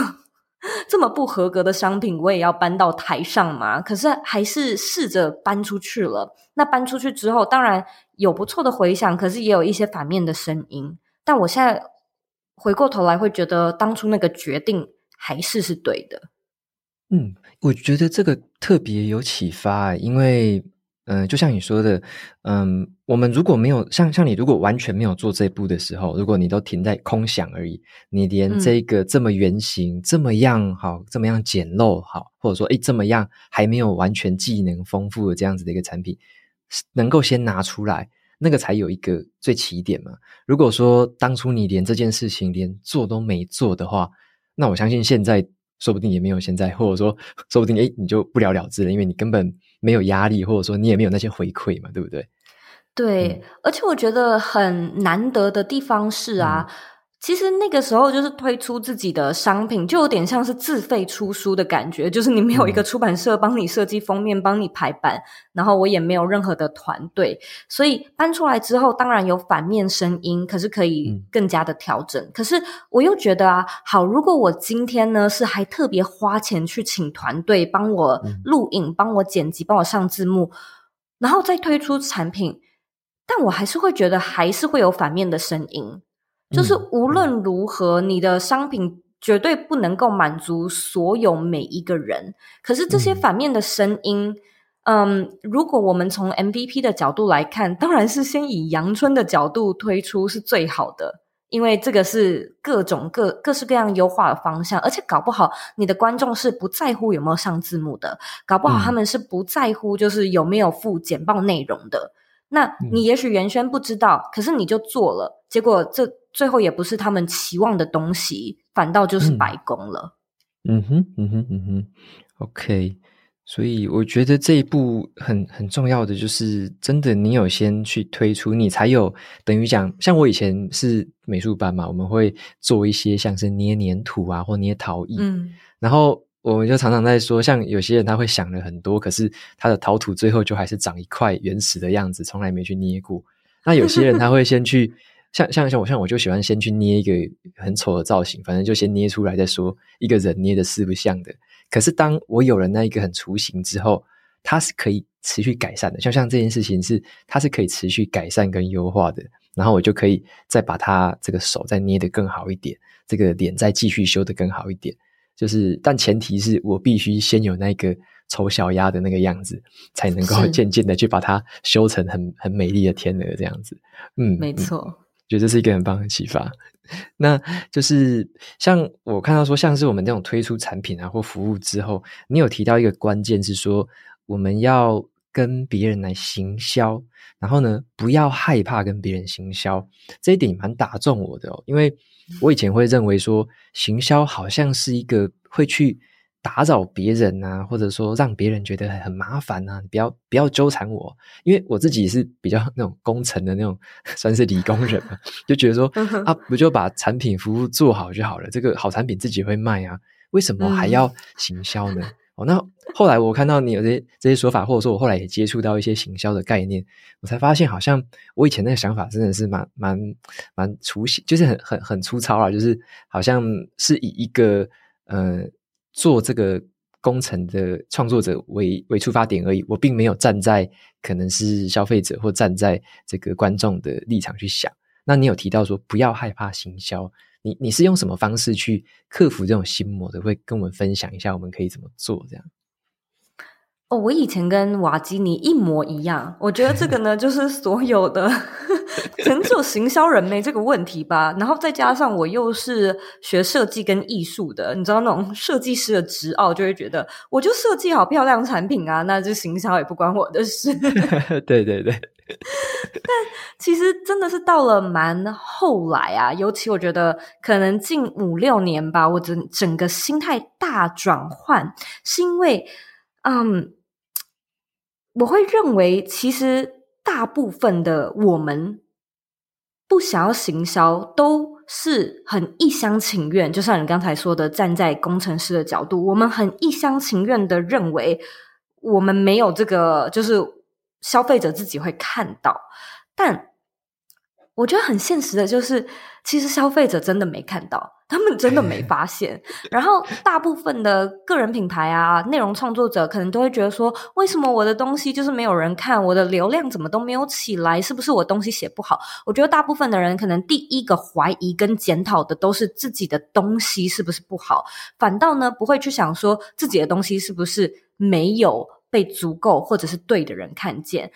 这么不合格的商品，我也要搬到台上嘛？可是还是试着搬出去了。那搬出去之后，当然有不错的回响，可是也有一些反面的声音。但我现在回过头来会觉得，当初那个决定还是是对的。嗯，我觉得这个特别有启发，因为，嗯、呃，就像你说的，嗯，我们如果没有像像你，如果完全没有做这一步的时候，如果你都停在空想而已，你连这个这么原型、嗯、这么样好、这么样简陋好，或者说诶这么样还没有完全技能丰富的这样子的一个产品，能够先拿出来，那个才有一个最起点嘛。如果说当初你连这件事情连做都没做的话，那我相信现在。说不定也没有现在，或者说，说不定哎你就不了了之了，因为你根本没有压力，或者说你也没有那些回馈嘛，对不对？对，嗯、而且我觉得很难得的地方是啊。嗯其实那个时候就是推出自己的商品，就有点像是自费出书的感觉。就是你没有一个出版社帮你设计封面、帮你排版，然后我也没有任何的团队，所以搬出来之后，当然有反面声音，可是可以更加的调整。嗯、可是我又觉得啊，好，如果我今天呢是还特别花钱去请团队帮我录影、帮我剪辑、帮我上字幕，然后再推出产品，但我还是会觉得还是会有反面的声音。就是无论如何，你的商品绝对不能够满足所有每一个人。可是这些反面的声音，嗯，嗯，如果我们从 MVP 的角度来看，当然是先以阳春的角度推出是最好的，因为这个是各种各各式各样优化的方向，而且搞不好你的观众是不在乎有没有上字幕的，搞不好他们是不在乎就是有没有附简报内容的。那你也许原先不知道，可是你就做了，结果这。最后也不是他们期望的东西，反倒就是白宫了。嗯哼，嗯哼，嗯哼，OK。所以我觉得这一步很很重要的就是，真的你有先去推出，你才有等于讲，像我以前是美术班嘛，我们会做一些像是捏黏土啊，或捏陶艺。嗯，然后我们就常常在说，像有些人他会想了很多，可是他的陶土最后就还是长一块原始的样子，从来没去捏过。那有些人他会先去。像像像我像我就喜欢先去捏一个很丑的造型，反正就先捏出来再说。一个人捏的四不像的，可是当我有了那一个很雏形之后，它是可以持续改善的。就像这件事情是，它是可以持续改善跟优化的。然后我就可以再把它这个手再捏得更好一点，这个脸再继续修得更好一点。就是，但前提是我必须先有那个丑小鸭的那个样子，才能够渐渐的去把它修成很很美丽的天鹅这样子。嗯，没错。觉得这是一个很棒的启发。那就是像我看到说，像是我们这种推出产品啊或服务之后，你有提到一个关键是说，我们要跟别人来行销，然后呢，不要害怕跟别人行销。这一点蛮打中我的哦，因为我以前会认为说，行销好像是一个会去打扰别人啊，或者说让别人觉得很麻烦啊，你不要不要纠缠我，因为我自己是比较那种工程的那种，算是理工人嘛，就觉得说啊，不就把产品服务做好就好了，这个好产品自己会卖啊，为什么还要行销呢？嗯哦，那后来我看到你有这些这些说法，或者说我后来也接触到一些行销的概念，我才发现好像我以前那个想法真的是蛮蛮蛮粗细，就是很很很粗糙啊，就是好像是以一个呃做这个工程的创作者为为出发点而已，我并没有站在可能是消费者或站在这个观众的立场去想。那你有提到说不要害怕行销。你你是用什么方式去克服这种心魔的？会跟我们分享一下，我们可以怎么做这样？哦，我以前跟瓦基尼一模一样。我觉得这个呢，就是所有的可能只有行销人没这个问题吧。然后再加上我又是学设计跟艺术的，你知道那种设计师的执拗，就会觉得我就设计好漂亮产品啊，那就行销也不关我的事。对对对。但其实真的是到了蛮后来啊，尤其我觉得可能近五六年吧，我整整个心态大转换，是因为，嗯，我会认为其实大部分的我们不想要行销，都是很一厢情愿。就像你刚才说的，站在工程师的角度，我们很一厢情愿的认为，我们没有这个就是。消费者自己会看到，但我觉得很现实的就是，其实消费者真的没看到，他们真的没发现。然后，大部分的个人品牌啊，内容创作者可能都会觉得说，为什么我的东西就是没有人看，我的流量怎么都没有起来？是不是我东西写不好？我觉得大部分的人可能第一个怀疑跟检讨的都是自己的东西是不是不好，反倒呢不会去想说自己的东西是不是没有。被足够或者是对的人看见，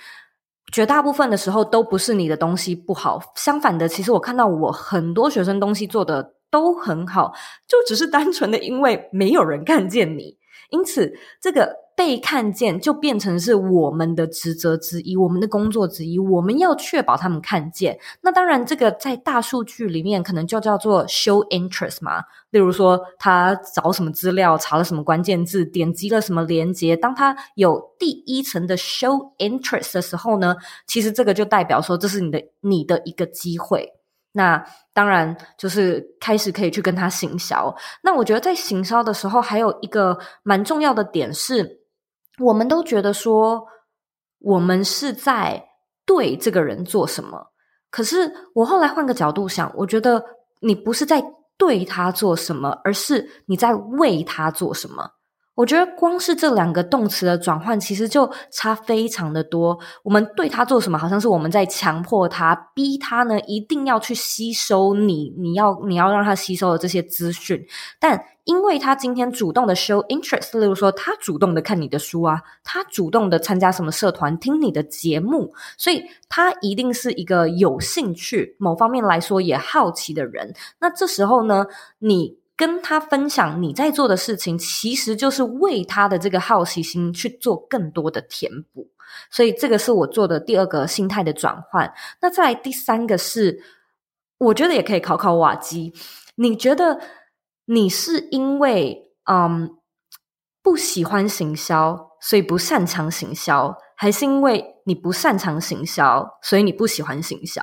绝大部分的时候都不是你的东西不好，相反的，其实我看到我很多学生东西做的都很好，就只是单纯的因为没有人看见你，因此这个。被看见就变成是我们的职责之一，我们的工作之一。我们要确保他们看见。那当然，这个在大数据里面可能就叫做 show interest 嘛。例如说，他找什么资料，查了什么关键字，点击了什么连接。当他有第一层的 show interest 的时候呢，其实这个就代表说，这是你的你的一个机会。那当然就是开始可以去跟他行销。那我觉得在行销的时候，还有一个蛮重要的点是。我们都觉得说，我们是在对这个人做什么。可是我后来换个角度想，我觉得你不是在对他做什么，而是你在为他做什么。我觉得光是这两个动词的转换，其实就差非常的多。我们对他做什么，好像是我们在强迫他、逼他呢，一定要去吸收你，你要你要让他吸收的这些资讯。但因为他今天主动的 show interest，例如说他主动的看你的书啊，他主动的参加什么社团、听你的节目，所以他一定是一个有兴趣、某方面来说也好奇的人。那这时候呢，你。跟他分享你在做的事情，其实就是为他的这个好奇心去做更多的填补。所以这个是我做的第二个心态的转换。那再来第三个是，我觉得也可以考考瓦基。你觉得你是因为嗯不喜欢行销，所以不擅长行销，还是因为你不擅长行销，所以你不喜欢行销？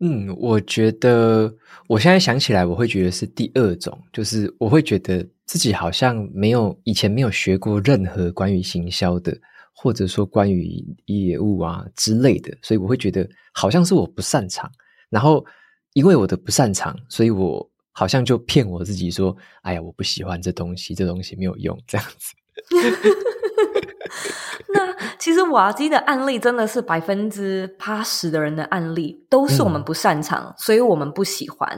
嗯，我觉得我现在想起来，我会觉得是第二种，就是我会觉得自己好像没有以前没有学过任何关于行销的，或者说关于业务啊之类的，所以我会觉得好像是我不擅长。然后因为我的不擅长，所以我好像就骗我自己说：“哎呀，我不喜欢这东西，这东西没有用。”这样子。那 其实瓦基的案例真的是百分之八十的人的案例都是我们不擅长，嗯、所以我们不喜欢。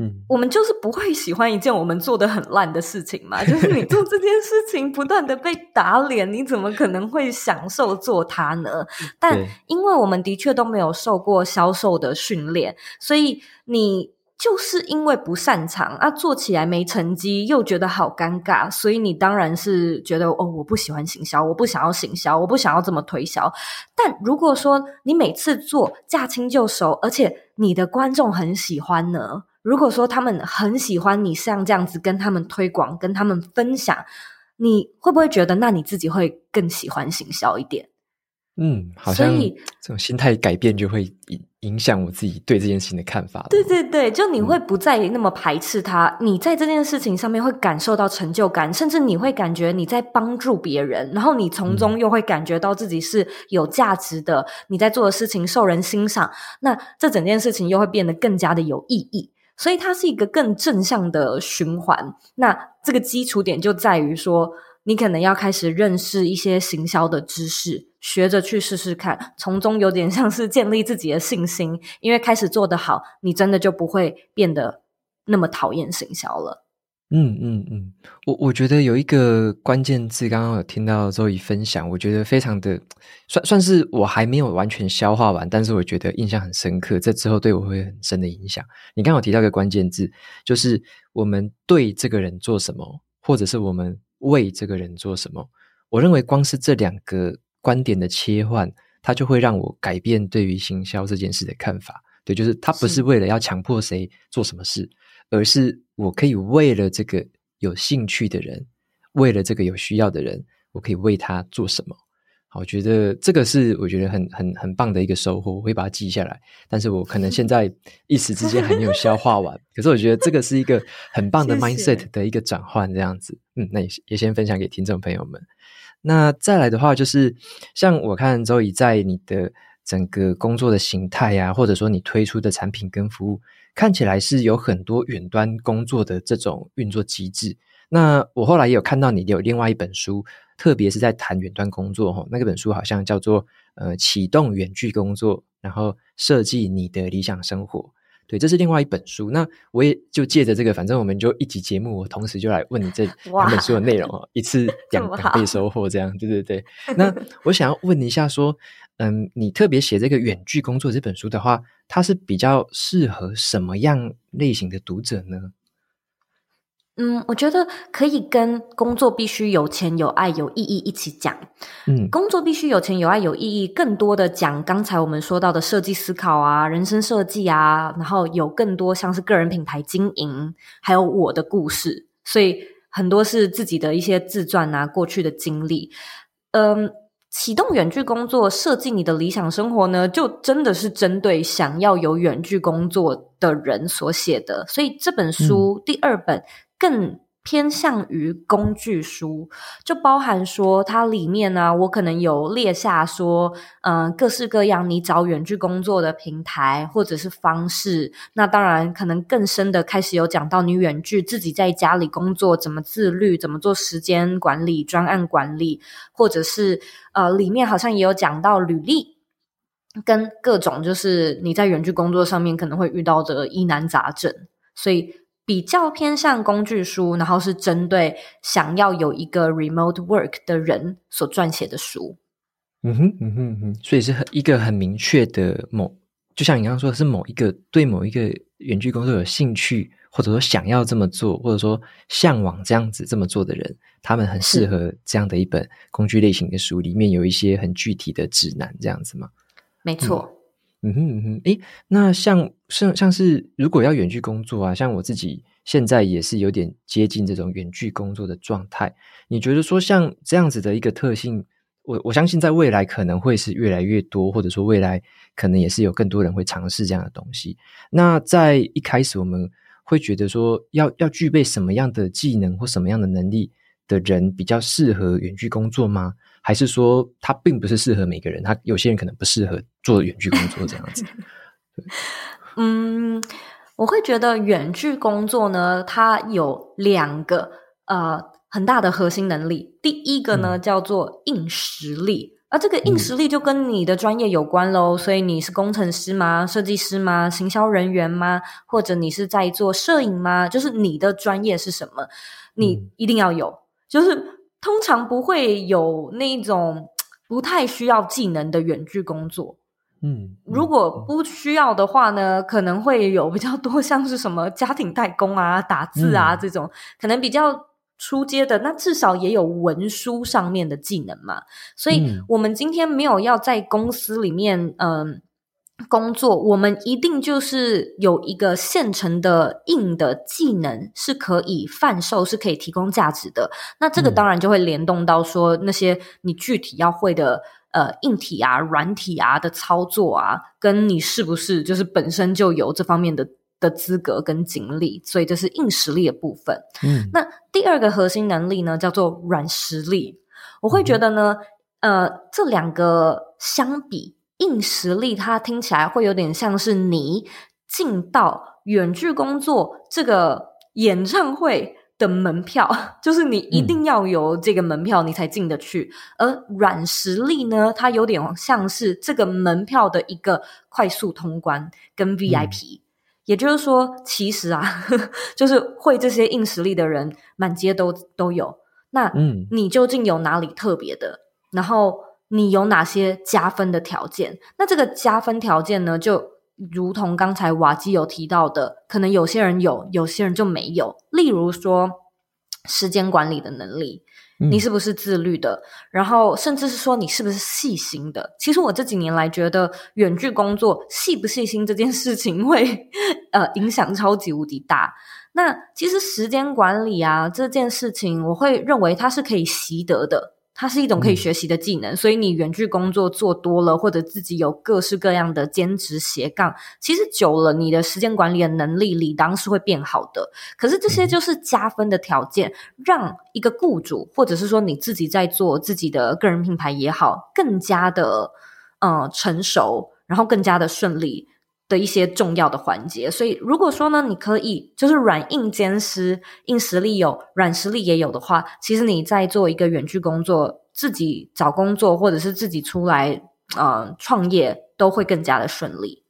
嗯，我们就是不会喜欢一件我们做的很烂的事情嘛。就是你做这件事情不断的被打脸，你怎么可能会享受做它呢？但因为我们的确都没有受过销售的训练，所以你。就是因为不擅长啊，做起来没成绩，又觉得好尴尬，所以你当然是觉得哦，我不喜欢行销，我不想要行销，我不想要这么推销。但如果说你每次做驾轻就熟，而且你的观众很喜欢呢，如果说他们很喜欢你像这样子跟他们推广、跟他们分享，你会不会觉得那你自己会更喜欢行销一点？嗯，好像这种心态改变就会影影响我自己对这件事情的看法。对对对，就你会不再那么排斥它，嗯，你在这件事情上面会感受到成就感，甚至你会感觉你在帮助别人，然后你从中又会感觉到自己是有价值的，嗯，你在做的事情受人欣赏，那这整件事情又会变得更加的有意义。所以它是一个更正向的循环。那这个基础点就在于说，你可能要开始认识一些行销的知识。学着去试试看，从中有点 像是建立自己的信心，因为开始做得好，你真的就不会变得那么讨厌行销了。嗯嗯嗯，我我觉得有一个关键字，刚刚有听到周怡分享，我觉得非常的算算是我还没有完全消化完，但是我觉得印象很深刻，这之后对我会很深的影响。你刚刚有提到一个关键字，就是我们对这个人做什么，或者是我们为这个人做什么。我认为光是这两个。观点的切换，它就会让我改变对于行销这件事的看法。对，就是它不是为了要强迫谁做什么事，而是我可以为了这个有兴趣的人，为了这个有需要的人，我可以为他做什么。好，我觉得这个是我觉得很很很棒的一个收获，我会把它记下来。但是我可能现在一时之间还没有消化完。可是我觉得这个是一个很棒的 mindset 的一个转换，这样子。嗯，那也也先分享给听众朋友们。那再来的话，就是像我看 Zoe 在你的整个工作的形态啊，或者说你推出的产品跟服务，看起来是有很多远端工作的这种运作机制。那我后来也有看到你有另外一本书，特别是在谈远端工作，那个本书好像叫做呃启动远距工作，然后设计你的理想生活。对，这是另外一本书。那我也就借着这个，反正我们就一集节目，我同时就来问你这 两本书的内容哦，一次 两两倍收获，这样对对对。那我想要问一下，说，嗯，你特别写这个远距工作这本书的话，它是比较适合什么样类型的读者呢？嗯，我觉得可以跟工作必须有钱、有爱、有意义一起讲。嗯，工作必须有钱、有爱、有意义，更多的讲刚才我们说到的设计思考啊、人生设计啊，然后有更多像是个人品牌经营，还有我的故事，所以很多是自己的一些自传啊、过去的经历。嗯，启动远距工作，设计你的理想生活呢，就真的是针对想要有远距工作的人所写的。所以这本书、嗯、第二本。更偏向于工具书，就包含说它里面呢，我可能有列下说，嗯、各式各样你找远距工作的平台或者是方式。那当然，可能更深的开始有讲到你远距自己在家里工作怎么自律，怎么做时间管理、专案管理，或者是呃，里面好像也有讲到履历跟各种就是你在远距工作上面可能会遇到的疑难杂症，所以。比较偏向工具书，然后是针对想要有一个 remote work 的人所撰写的书。嗯哼，嗯哼，嗯哼，所以是很一个很明确的某，就像你刚刚说的是某一个对某一个远距工作有兴趣，或者说想要这么做，或者说向往这样子这么做的人，他们很适合这样的一本工具类型的书，里面有一些很具体的指南，这样子吗？没错。嗯嗯哼嗯哼，诶，那像像像是如果要远距工作啊，像我自己现在也是有点接近这种远距工作的状态。你觉得说像这样子的一个特性，我我相信在未来可能会是越来越多，或者说未来可能也是有更多人会尝试这样的东西。那在一开始我们会觉得说要要具备什么样的技能或什么样的能力的人比较适合远距工作吗？还是说，它并不是适合每个人，他有些人可能不适合做远距工作这样子。嗯，我会觉得远距工作呢，它有两个呃很大的核心能力。第一个呢，嗯、叫做硬实力，而这个硬实力就跟你的专业有关喽。嗯、所以你是工程师吗？设计师吗？行销人员吗？或者你是在做摄影吗？就是你的专业是什么？你一定要有，嗯、就是。通常不会有那种不太需要技能的远距工作，嗯，如果不需要的话呢，可能会有比较多像是什么家庭代工啊、打字啊这种，可能比较出街的，那至少也有文书上面的技能嘛。所以，我们今天没有要在公司里面，嗯。工作，我们一定就是有一个现成的硬的技能是可以贩售，是可以提供价值的。那这个当然就会联动到说那些你具体要会的呃硬体啊、软体啊的操作啊，跟你是不是就是本身就有这方面的的资格跟经历，所以这是硬实力的部分。嗯，那第二个核心能力呢，叫做软实力。我会觉得呢，嗯、呃，这两个相比。硬实力，它听起来会有点像是你进到远距工作这个演唱会的门票，就是你一定要有这个门票，你才进得去。嗯。而软实力呢，它有点像是这个门票的一个快速通关跟 VIP。嗯。也就是说，其实啊，就是会这些硬实力的人满街都都有。那嗯，你究竟有哪里特别的？然后。你有哪些加分的条件？那这个加分条件呢，就如同刚才瓦基有提到的，可能有些人有，有些人就没有。例如说，时间管理的能力，你是不是自律的？嗯。然后，甚至是说你是不是细心的？其实我这几年来觉得，远距工作细不细心这件事情会呃影响超级无敌大。那其实时间管理啊这件事情，我会认为它是可以习得的。它是一种可以学习的技能，嗯，所以你远距工作做多了，或者自己有各式各样的兼职斜杠，其实久了，你的时间管理的能力理当是会变好的。可是这些就是加分的条件，让一个雇主，或者是说你自己在做自己的个人品牌也好，更加的呃成熟，然后更加的顺利。的一些重要的环节，所以如果说呢，你可以就是软硬兼施，硬实力有，软实力也有的话，其实你在做一个远距工作，自己找工作或者是自己出来呃创业，都会更加的顺利。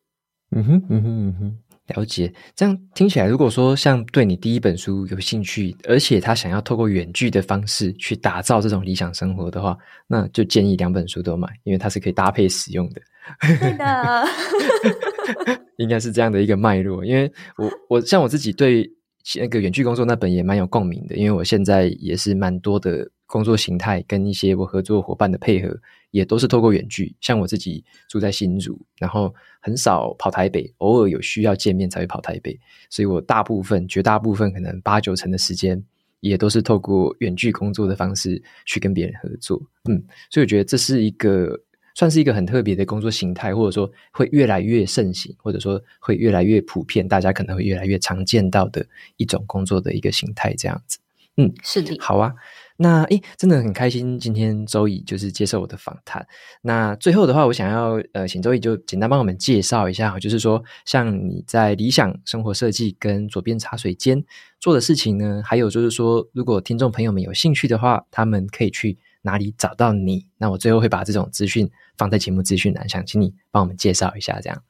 嗯哼，嗯哼，嗯哼，了解。这样听起来，如果说像对你第一本书有兴趣，而且他想要透过远距的方式去打造这种理想生活的话，那就建议两本书都买，因为它是可以搭配使用的。对的。应该是这样的一个脉络，因为我我像我自己对那个远距工作那本也蛮有共鸣的，因为我现在也是蛮多的工作形态跟一些我合作伙伴的配合，也都是透过远距。像我自己住在新竹，然后很少跑台北，偶尔有需要见面才会跑台北，所以我大部分绝大部分可能八九成的时间也都是透过远距工作的方式去跟别人合作。嗯，所以我觉得这是一个。算是一个很特别的工作形态，或者说会越来越盛行，或者说会越来越普遍，大家可能会越来越常见到的一种工作的一个形态，这样子。嗯，是的。好啊，那诶，真的很开心，今天周乙就是接受我的访谈。那最后的话，我想要呃，请周乙就简单帮我们介绍一下，就是说像你在理想生活设计跟左边茶水间做的事情呢，还有就是说，如果听众朋友们有兴趣的话，他们可以去。哪里找到你？那我最后会把这种资讯放在节目资讯栏，想请你帮我们介绍一下，这样。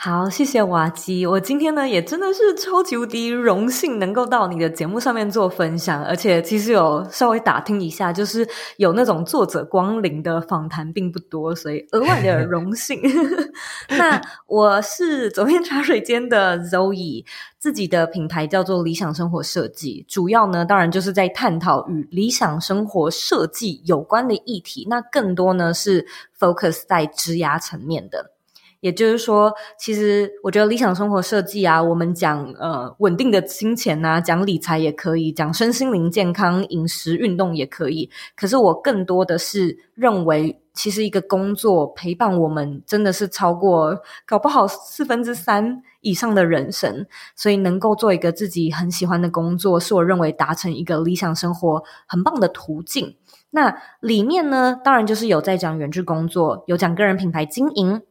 好，谢谢瓦基。我今天呢也真的是超级无敌荣幸，能够到你的节目上面做分享，而且其实有稍微打听一下，就是有那种作者光临的访谈并不多，所以额外的荣幸。那我是佐编茶水间的 Zoe，自己的品牌叫做理想生活设计，主要呢当然就是在探讨与理想生活设计有关的议题，那更多呢是 focus 在职涯层面的。也就是说，其实我觉得理想生活设计啊，我们讲呃稳定的金钱啊，讲理财也可以，讲身心灵健康、饮食、运动也可以。可是我更多的是认为，其实一个工作陪伴我们，真的是超过搞不好四分之三以上的人生。所以能够做一个自己很喜欢的工作，是我认为达成一个理想生活很棒的途径。那里面呢，当然就是有在讲远距工作，有讲个人品牌经营。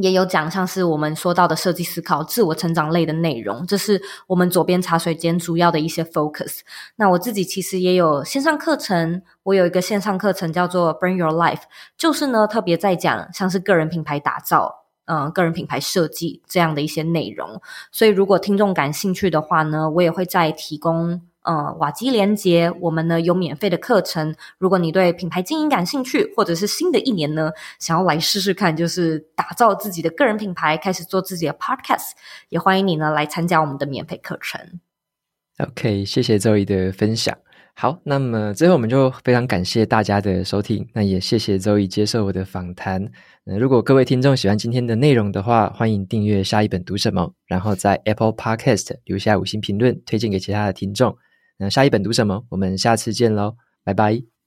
也有讲像是我们说到的设计思考、自我成长类的内容，这是我们左边茶水间主要的一些 focus。那我自己其实也有线上课程，我有一个线上课程叫做 Bring Your Life，就是呢特别在讲像是个人品牌打造、嗯、个人品牌设计这样的一些内容。所以如果听众感兴趣的话呢，我也会再提供。嗯，瓦基连接，我们呢有免费的课程。如果你对品牌经营感兴趣，或者是新的一年呢想要来试试看，就是打造自己的个人品牌，开始做自己的 podcast，也欢迎你呢来参加我们的免费课程。OK，谢谢周易的分享。好，那么最后我们就非常感谢大家的收听，那也谢谢周易接受我的访谈。那，如果各位听众喜欢今天的内容的话，欢迎订阅下一本读什么，然后在 Apple Podcast 留下五星评论，推荐给其他的听众。那下一本读什么？我们下次见喽拜拜。